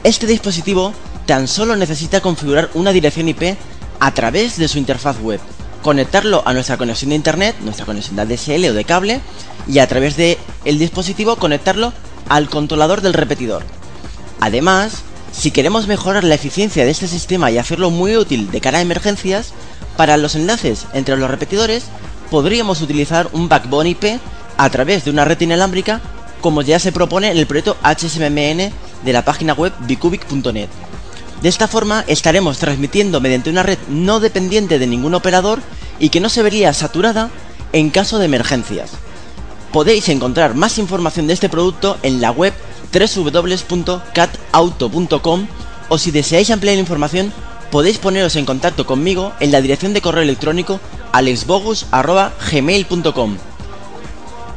Este dispositivo tan solo necesita configurar una dirección IP a través de su interfaz web, conectarlo a nuestra conexión de internet, nuestra conexión de ADSL o de cable, y a través del el dispositivo conectarlo al controlador del repetidor. Además, si queremos mejorar la eficiencia de este sistema y hacerlo muy útil de cara a emergencias, para los enlaces entre los repetidores podríamos utilizar un backbone IP a través de una red inalámbrica como ya se propone en el proyecto HSMN de la página web bicubic.net. De esta forma estaremos transmitiendo mediante una red no dependiente de ningún operador y que no se vería saturada en caso de emergencias. Podéis encontrar más información de este producto en la web www.catauto.com o si deseáis ampliar información podéis poneros en contacto conmigo en la dirección de correo electrónico alexbogus.gmail.com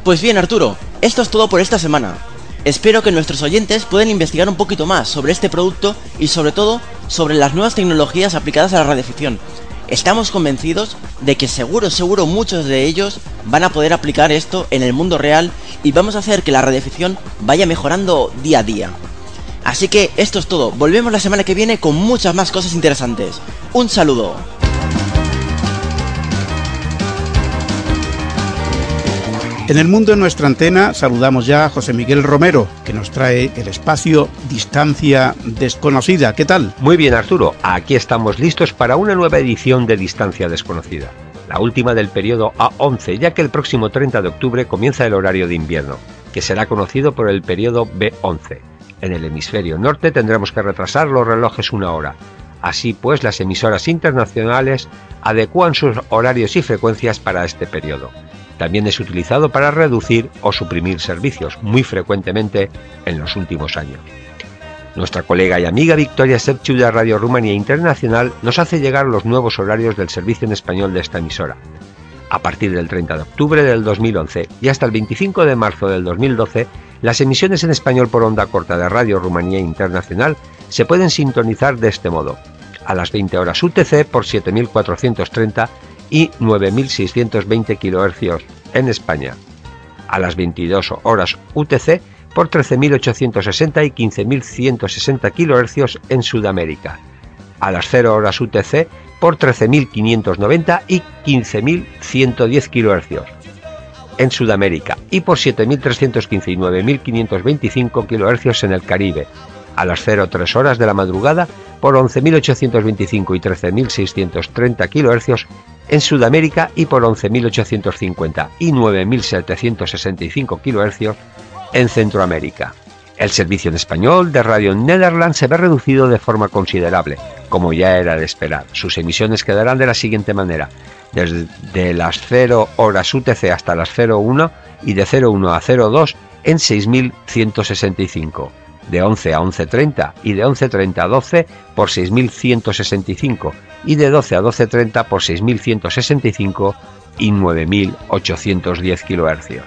Pues bien Arturo, esto es todo por esta semana. Espero que nuestros oyentes puedan investigar un poquito más sobre este producto y sobre todo sobre las nuevas tecnologías aplicadas a la radioficción. Estamos convencidos de que seguro, seguro muchos de ellos van a poder aplicar esto en el mundo real y vamos a hacer que la radioficción vaya mejorando día a día. Así que esto es todo, volvemos la semana que viene con muchas más cosas interesantes. Un saludo. En el mundo de nuestra antena saludamos ya a José Miguel Romero, que nos trae el espacio Distancia Desconocida. ¿Qué tal? Muy bien, Arturo. Aquí estamos listos para una nueva edición de Distancia Desconocida, la última del periodo A11, ya que el próximo 30 de octubre comienza el horario de invierno, que será conocido por el periodo B11. En el hemisferio norte tendremos que retrasar los relojes una hora. Así pues, las emisoras internacionales adecúan sus horarios y frecuencias para este periodo. También es utilizado para reducir o suprimir servicios, muy frecuentemente en los últimos años. Nuestra colega y amiga Victoria Sepchu de Radio Rumanía Internacional nos hace llegar los nuevos horarios del servicio en español de esta emisora. A partir del 30 de octubre del 2011 y hasta el 25 de marzo del 2012, las emisiones en español por onda corta de Radio Rumanía Internacional se pueden sintonizar de este modo. A las 20 horas UTC por 7430 y 9.620 kHz en España, a las 22 horas UTC por 13.860 y 15.160 kHz en Sudamérica, a las 0 horas UTC por 13.590 y 15.110 kHz en Sudamérica y por 7.315 y 9.525 kHz en el Caribe, a las 03 horas de la madrugada por 11.825 y 13.630 kHz en Sudamérica y por 11.850 y 9.765 kHz en Centroamérica. El servicio en español de Radio Netherlands se ve reducido de forma considerable, como ya era de esperar. Sus emisiones quedarán de la siguiente manera: desde las 0 horas UTC hasta las 01 y de 01 a 02 en 6165 de 11 a 11.30 y de 11.30 a 12 por 6.165 y de 12 a 12.30 por 6.165 y 9.810 kHz.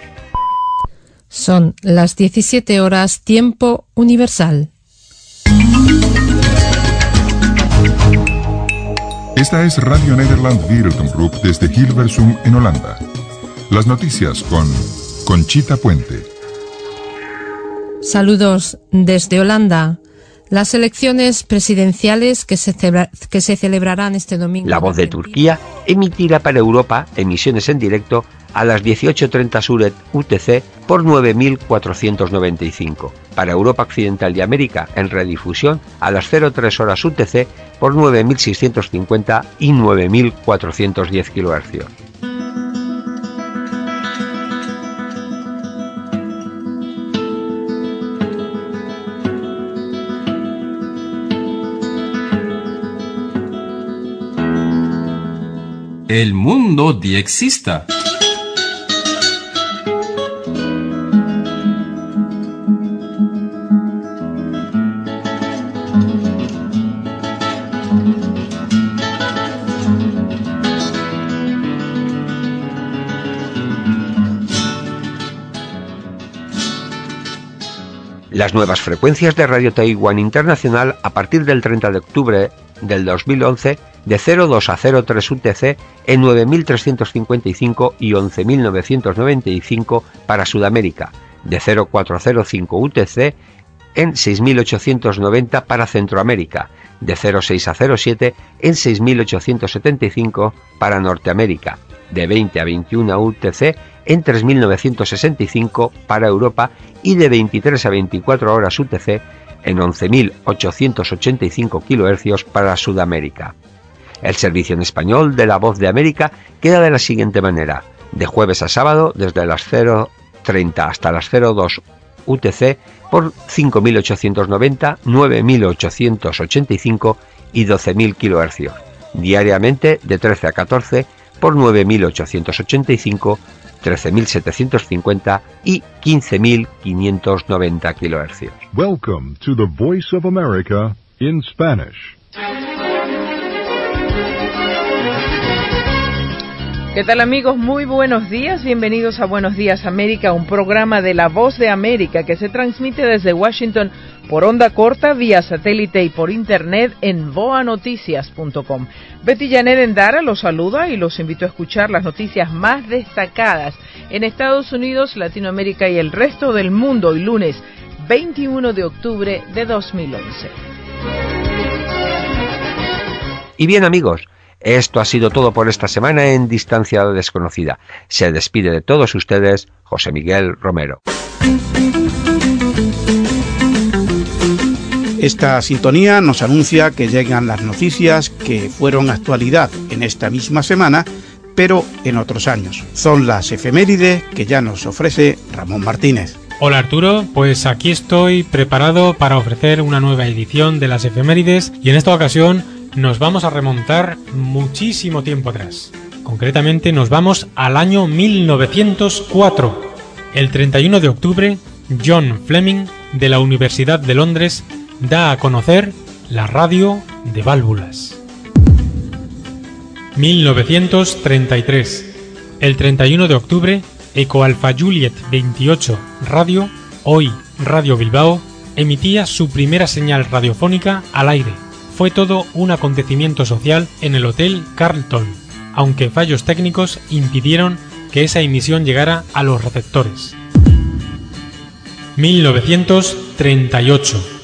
Son las 17 horas tiempo universal. Esta es Radio Nederland Group desde Hilversum en Holanda. Las noticias con Conchita Puente. Saludos desde Holanda. Las elecciones presidenciales que se, que se celebrarán este domingo. La voz de Turquía emitirá para Europa emisiones en directo a las 18.30 Suret UTC por 9.495. Para Europa Occidental y América en redifusión a las 03 horas UTC por 9.650 y 9.410 kHz. El mundo diexista. Las nuevas frecuencias de Radio Taiwán Internacional a partir del 30 de octubre del 2011 de 02 a 03 UTC en 9.355 y 11.995 para Sudamérica, de 0405 UTC en 6.890 para Centroamérica, de 06 a 07 en 6.875 para Norteamérica, de 20 a 21 UTC en 3.965 para Europa y de 23 a 24 horas UTC en 11.885 kHz para Sudamérica. El servicio en español de La Voz de América queda de la siguiente manera, de jueves a sábado desde las 0.30 hasta las 02 UTC por 5.890, 9.885 y 12.000 kHz, diariamente de 13 a 14 por 9.885, 13.750 y 15.590 kHz. Welcome to the Voice of America in Spanish. ¿Qué tal amigos? Muy buenos días. Bienvenidos a Buenos Días América, un programa de La Voz de América que se transmite desde Washington por onda corta, vía satélite y por internet en boanoticias.com. Betty Janet Endara los saluda y los invito a escuchar las noticias más destacadas en Estados Unidos, Latinoamérica y el resto del mundo hoy lunes 21 de octubre de 2011. Y bien amigos, esto ha sido todo por esta semana en Distancia Desconocida. Se despide de todos ustedes José Miguel Romero. Esta sintonía nos anuncia que llegan las noticias que fueron actualidad en esta misma semana, pero en otros años. Son las efemérides que ya nos ofrece Ramón Martínez. Hola Arturo, pues aquí estoy preparado para ofrecer una nueva edición de las efemérides y en esta ocasión nos vamos a remontar muchísimo tiempo atrás. Concretamente nos vamos al año 1904. El 31 de octubre, John Fleming de la Universidad de Londres da a conocer la radio de válvulas. 1933. El 31 de octubre, Eco Alpha Juliet 28 Radio, hoy Radio Bilbao, emitía su primera señal radiofónica al aire fue todo un acontecimiento social en el Hotel Carlton, aunque fallos técnicos impidieron que esa emisión llegara a los receptores. 1938.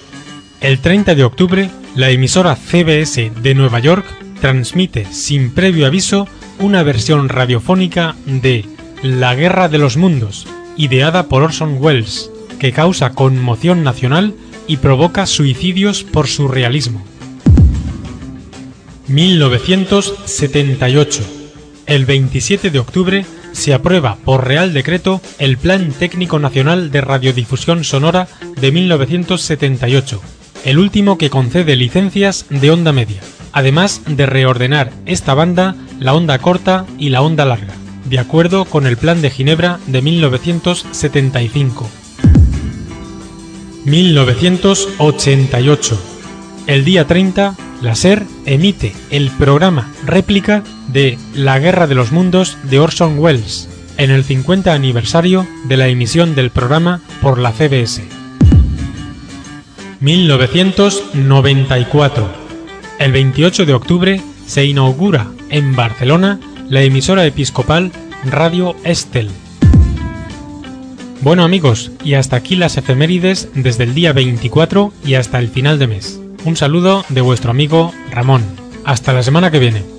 El 30 de octubre, la emisora CBS de Nueva York transmite sin previo aviso una versión radiofónica de La Guerra de los Mundos, ideada por Orson Welles, que causa conmoción nacional y provoca suicidios por su realismo. 1978. El 27 de octubre se aprueba por Real Decreto el Plan Técnico Nacional de Radiodifusión Sonora de 1978, el último que concede licencias de onda media, además de reordenar esta banda, la onda corta y la onda larga, de acuerdo con el Plan de Ginebra de 1975. 1988. El día 30 la SER emite el programa réplica de La Guerra de los Mundos de Orson Welles en el 50 aniversario de la emisión del programa por la CBS. 1994. El 28 de octubre se inaugura en Barcelona la emisora episcopal Radio Estel. Bueno amigos, y hasta aquí las efemérides desde el día 24 y hasta el final de mes. Un saludo de vuestro amigo Ramón. Hasta la semana que viene.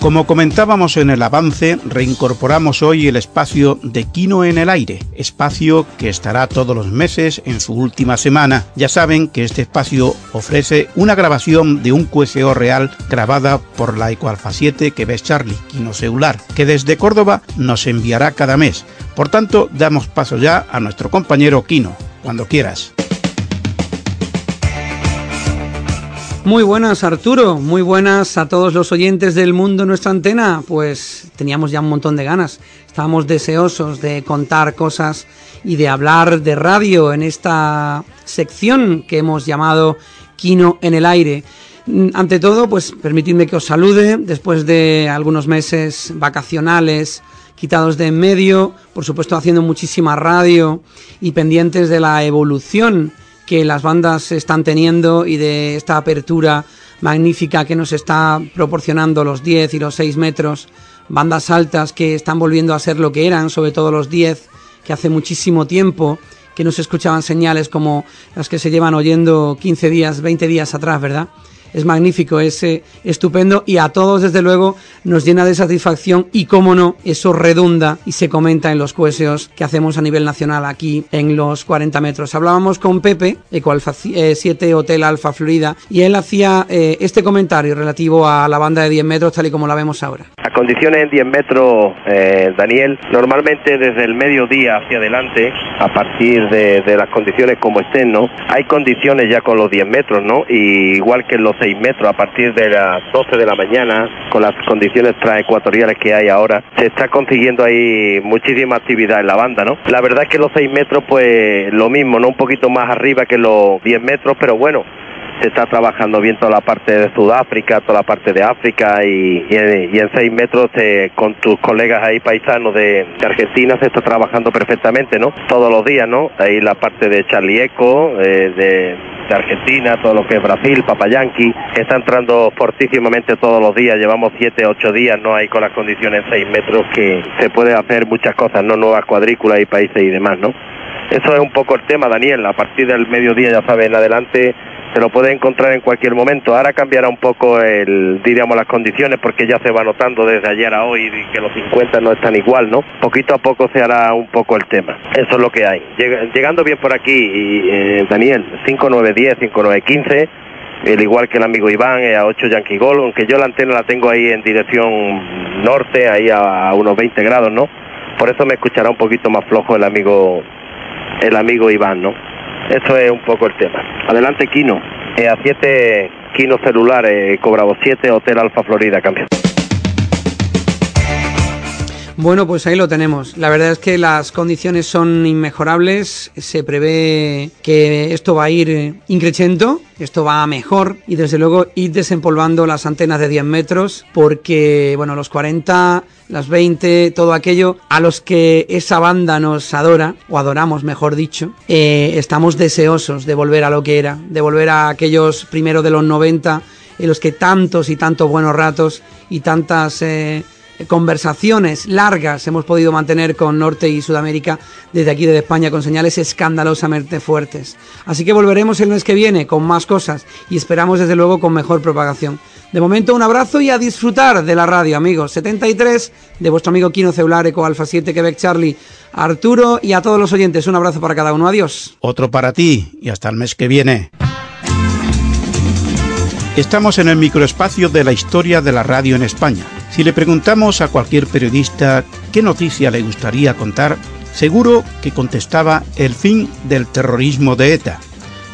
Como comentábamos en el avance, reincorporamos hoy el espacio de Kino en el aire, espacio que estará todos los meses en su última semana. Ya saben que este espacio ofrece una grabación de un QSO real grabada por la Ecoalfa 7 que ves Charlie, Kino Celular, que desde Córdoba nos enviará cada mes. Por tanto, damos paso ya a nuestro compañero Kino, cuando quieras. Muy buenas Arturo, muy buenas a todos los oyentes del mundo nuestra antena. Pues teníamos ya un montón de ganas, estábamos deseosos de contar cosas y de hablar de radio en esta sección que hemos llamado Kino en el aire. Mm, ante todo, pues permitidme que os salude después de algunos meses vacacionales quitados de en medio, por supuesto haciendo muchísima radio y pendientes de la evolución que las bandas están teniendo y de esta apertura magnífica que nos está proporcionando los 10 y los 6 metros, bandas altas que están volviendo a ser lo que eran, sobre todo los 10, que hace muchísimo tiempo que no se escuchaban señales como las que se llevan oyendo 15 días, 20 días atrás, ¿verdad? Es magnífico, es eh, estupendo y a todos desde luego nos llena de satisfacción y cómo no, eso redunda y se comenta en los cueseos que hacemos a nivel nacional aquí en los 40 metros. Hablábamos con Pepe, Eco Alfa 7 Hotel Alfa Florida, y él hacía eh, este comentario relativo a la banda de 10 metros tal y como la vemos ahora. Las condiciones en 10 metros, eh, Daniel, normalmente desde el mediodía hacia adelante, a partir de, de, las condiciones como estén, ¿no? Hay condiciones ya con los 10 metros, ¿no? Y igual que en los 6 metros a partir de las 12 de la mañana, con las condiciones transecuatoriales que hay ahora, se está consiguiendo ahí muchísima actividad en la banda, ¿no? La verdad es que los 6 metros, pues lo mismo, ¿no? Un poquito más arriba que los 10 metros, pero bueno, se está trabajando bien toda la parte de Sudáfrica, toda la parte de África y, y, en 6 metros eh, con tus colegas ahí paisanos de, Argentina se está trabajando perfectamente, ¿no? Todos los días, ¿no? Ahí la parte de Charlie Eco, eh, de, de, Argentina, todo lo que es Brasil, Papayanqui, está entrando fortísimamente todos los días, llevamos 7, 8 días, ¿no? Ahí con las condiciones 6 metros que se puede hacer muchas cosas, ¿no? Nuevas cuadrículas y países y demás, ¿no? Eso es un poco el tema, Daniel. A partir del mediodía, ya saben, en adelante se lo puede encontrar en cualquier momento. Ahora cambiará un poco el, diríamos, las condiciones porque ya se va notando desde ayer a hoy que los 50 no están igual, ¿no? Poquito a poco se hará un poco el tema. Eso es lo que hay. llegando bien por aquí, y, eh, Daniel, 5910, 5915, el igual que el amigo Iván, eh, a 8 Yankee Gol, aunque yo la antena la tengo ahí en dirección norte, ahí a, a unos 20 grados, ¿no? Por eso me escuchará un poquito más flojo el amigo el amigo Iván, ¿no? Eso es un poco el tema. Adelante, Kino. Eh, a 7 Kino celular, eh, cobrado 7, Hotel Alfa Florida, cambio. Bueno, pues ahí lo tenemos. La verdad es que las condiciones son inmejorables. Se prevé que esto va a ir increciendo, esto va a mejor y desde luego ir desempolvando las antenas de 10 metros porque, bueno, los 40, las 20, todo aquello a los que esa banda nos adora, o adoramos mejor dicho, eh, estamos deseosos de volver a lo que era, de volver a aquellos primeros de los 90 en los que tantos y tantos buenos ratos y tantas... Eh, conversaciones largas hemos podido mantener con Norte y Sudamérica desde aquí de España con señales escandalosamente fuertes. Así que volveremos el mes que viene con más cosas y esperamos desde luego con mejor propagación. De momento un abrazo y a disfrutar de la radio, amigos. 73 de vuestro amigo Kino Celular, Eco Alfa 7, Quebec Charlie, Arturo y a todos los oyentes. Un abrazo para cada uno. Adiós. Otro para ti y hasta el mes que viene. Estamos en el microespacio de la historia de la radio en España. Si le preguntamos a cualquier periodista qué noticia le gustaría contar, seguro que contestaba el fin del terrorismo de ETA.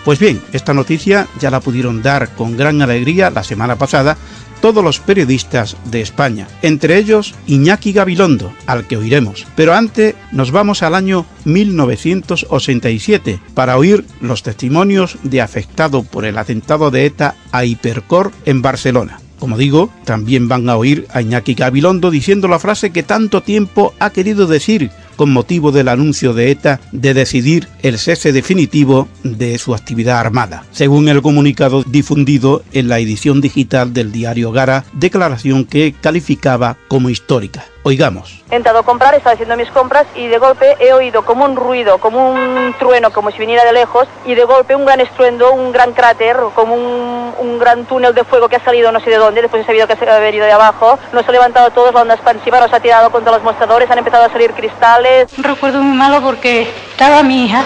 Pues bien, esta noticia ya la pudieron dar con gran alegría la semana pasada todos los periodistas de España, entre ellos Iñaki Gabilondo, al que oiremos. Pero antes nos vamos al año 1987 para oír los testimonios de afectado por el atentado de ETA a Hipercor en Barcelona. Como digo, también van a oír a Iñaki Gabilondo diciendo la frase que tanto tiempo ha querido decir con motivo del anuncio de ETA de decidir el cese definitivo de su actividad armada, según el comunicado difundido en la edición digital del diario Gara, declaración que calificaba como histórica. Oigamos. He entrado a comprar, estaba haciendo mis compras y de golpe he oído como un ruido, como un trueno, como si viniera de lejos y de golpe un gran estruendo, un gran cráter, como un, un gran túnel de fuego que ha salido no sé de dónde, después he sabido que se ha venido de abajo, nos ha levantado todos, la onda expansiva nos ha tirado contra los mostradores, han empezado a salir cristales. Un recuerdo muy malo porque estaba mi hija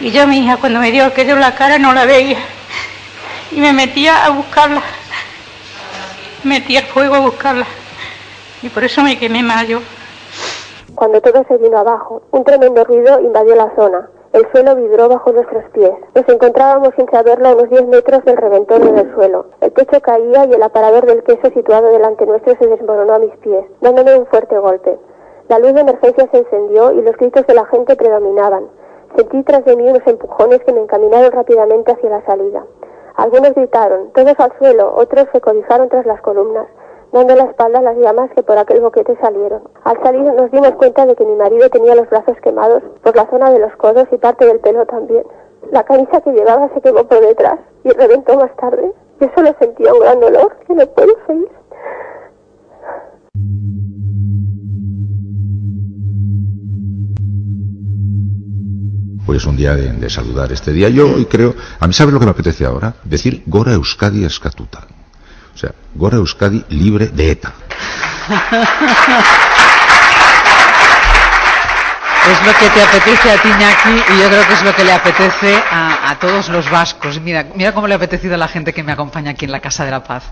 y yo mi hija cuando me dio que dio la cara no la veía y me metía a buscarla, metía el fuego a buscarla y por eso me quemé más yo. Cuando todo se vino abajo, un tremendo ruido invadió la zona. El suelo vibró bajo nuestros pies. Nos encontrábamos sin saberlo a unos 10 metros del reventón del suelo. El techo caía y el aparador del queso situado delante nuestro se desmoronó a mis pies, dándome un fuerte golpe. La luz de emergencia se encendió y los gritos de la gente predominaban. Sentí tras de mí unos empujones que me encaminaron rápidamente hacia la salida. Algunos gritaron, todos al suelo, otros se codizaron tras las columnas dando la espalda a las llamas que por aquel boquete salieron. Al salir nos dimos cuenta de que mi marido tenía los brazos quemados por la zona de los codos y parte del pelo también. La camisa que llevaba se quemó por detrás y reventó más tarde. Yo solo sentía un gran dolor que no puedo seguir. Hoy es un día de, saludar este día. Yo hoy creo, a mí sabe lo que me apetece ahora, decir Gora Euskadi Escatuta. O sea, Gora Euskadi libre de ETA. Es lo que te apetece a ti, Iñaki, y yo creo que es lo que le apetece a, a, todos los vascos. Mira, mira cómo le ha apetecido a la gente que me acompaña aquí en la Casa de la Paz.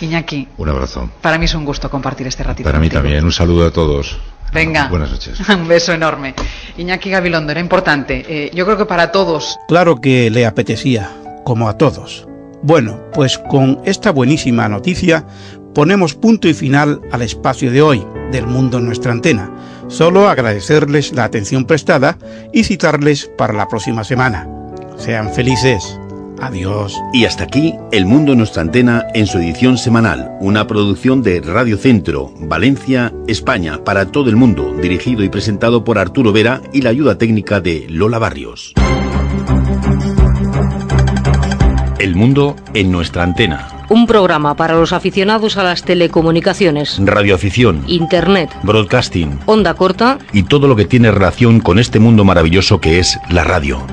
Iñaki. Un abrazo. Para mí es un gusto compartir este ratito. Para contigo. mí también. Un saludo a todos. Venga. Buenas noches. un beso enorme. Iñaki Gabilondo, era importante. Eh, yo creo que para todos. Claro que le apetecía, como a todos. Bueno, pues con esta buenísima noticia ponemos punto y final al espacio de hoy del mundo en nuestra antena. Solo agradecerles la atención prestada y citarles para la próxima semana. Sean felices. Adiós. Y hasta aquí El Mundo en nuestra antena en su edición semanal, una producción de Radio Centro, Valencia, España, para todo el mundo, dirigido y presentado por Arturo Vera y la ayuda técnica de Lola Barrios. El Mundo en nuestra antena. Un programa para los aficionados a las telecomunicaciones, Radioafición, Internet, broadcasting onda corta y todo lo que tiene relación con este mundo maravilloso que es la radio.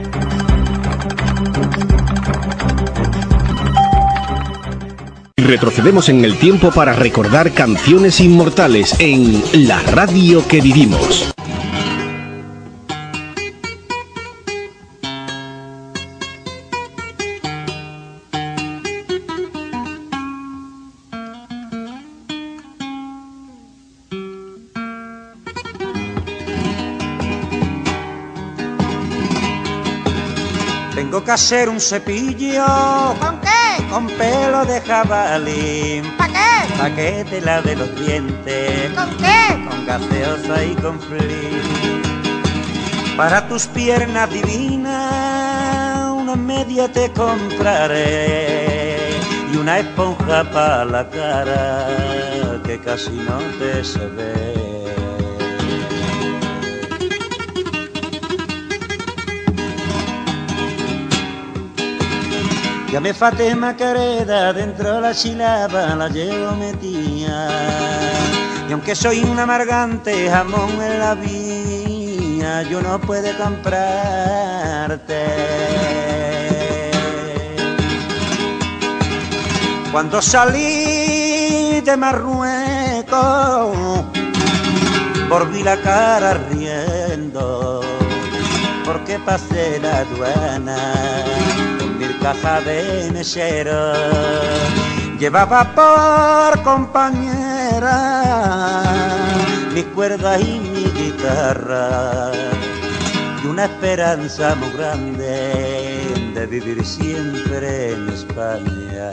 Retrocedemos en el tiempo para recordar canciones inmortales en La radio que vivimos. Hacer un cepillo. ¿Con qué? Con pelo de jabalí. ¿Para qué? Pa' que te lave los dientes. ¿Con qué? Con gaseosa y con fli. Para tus piernas divinas, una media te compraré. Y una esponja para la cara, que casi no te se ve. Ya me fate macareda dentro la chilaba la llevo metida. Y aunque soy un amargante jamón en la vía yo no puedo comprarte. Cuando salí de Marruecos volví la cara riendo porque pasé la aduana caja de mesero llevaba por compañera mis cuerdas y mi guitarra y una esperanza muy grande de vivir siempre en España.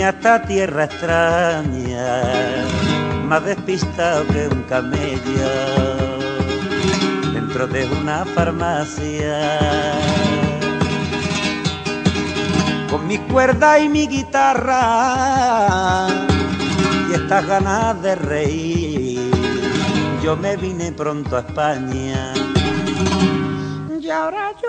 Vine a esta tierra extraña, más despistado que un camello dentro de una farmacia. Con mi cuerda y mi guitarra y estas ganas de reír, yo me vine pronto a España. Y ahora yo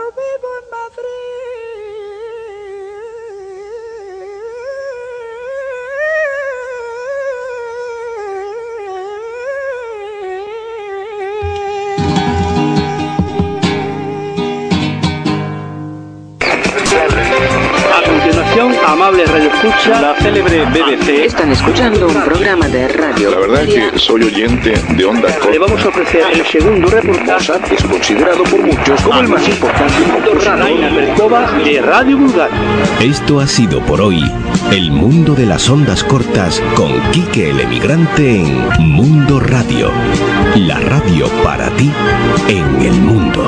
continuación, amable Radio Escucha, la célebre BBC. Están escuchando un programa de radio. La verdad es que soy oyente de Onda Le vamos a ofrecer el segundo reportaje. Mozart es considerado por muchos como el más importante de Radio Vulgar. Esto ha sido por hoy el mundo de las ondas cortas con Quique el emigrante en Mundo Radio. La radio para ti en el mundo.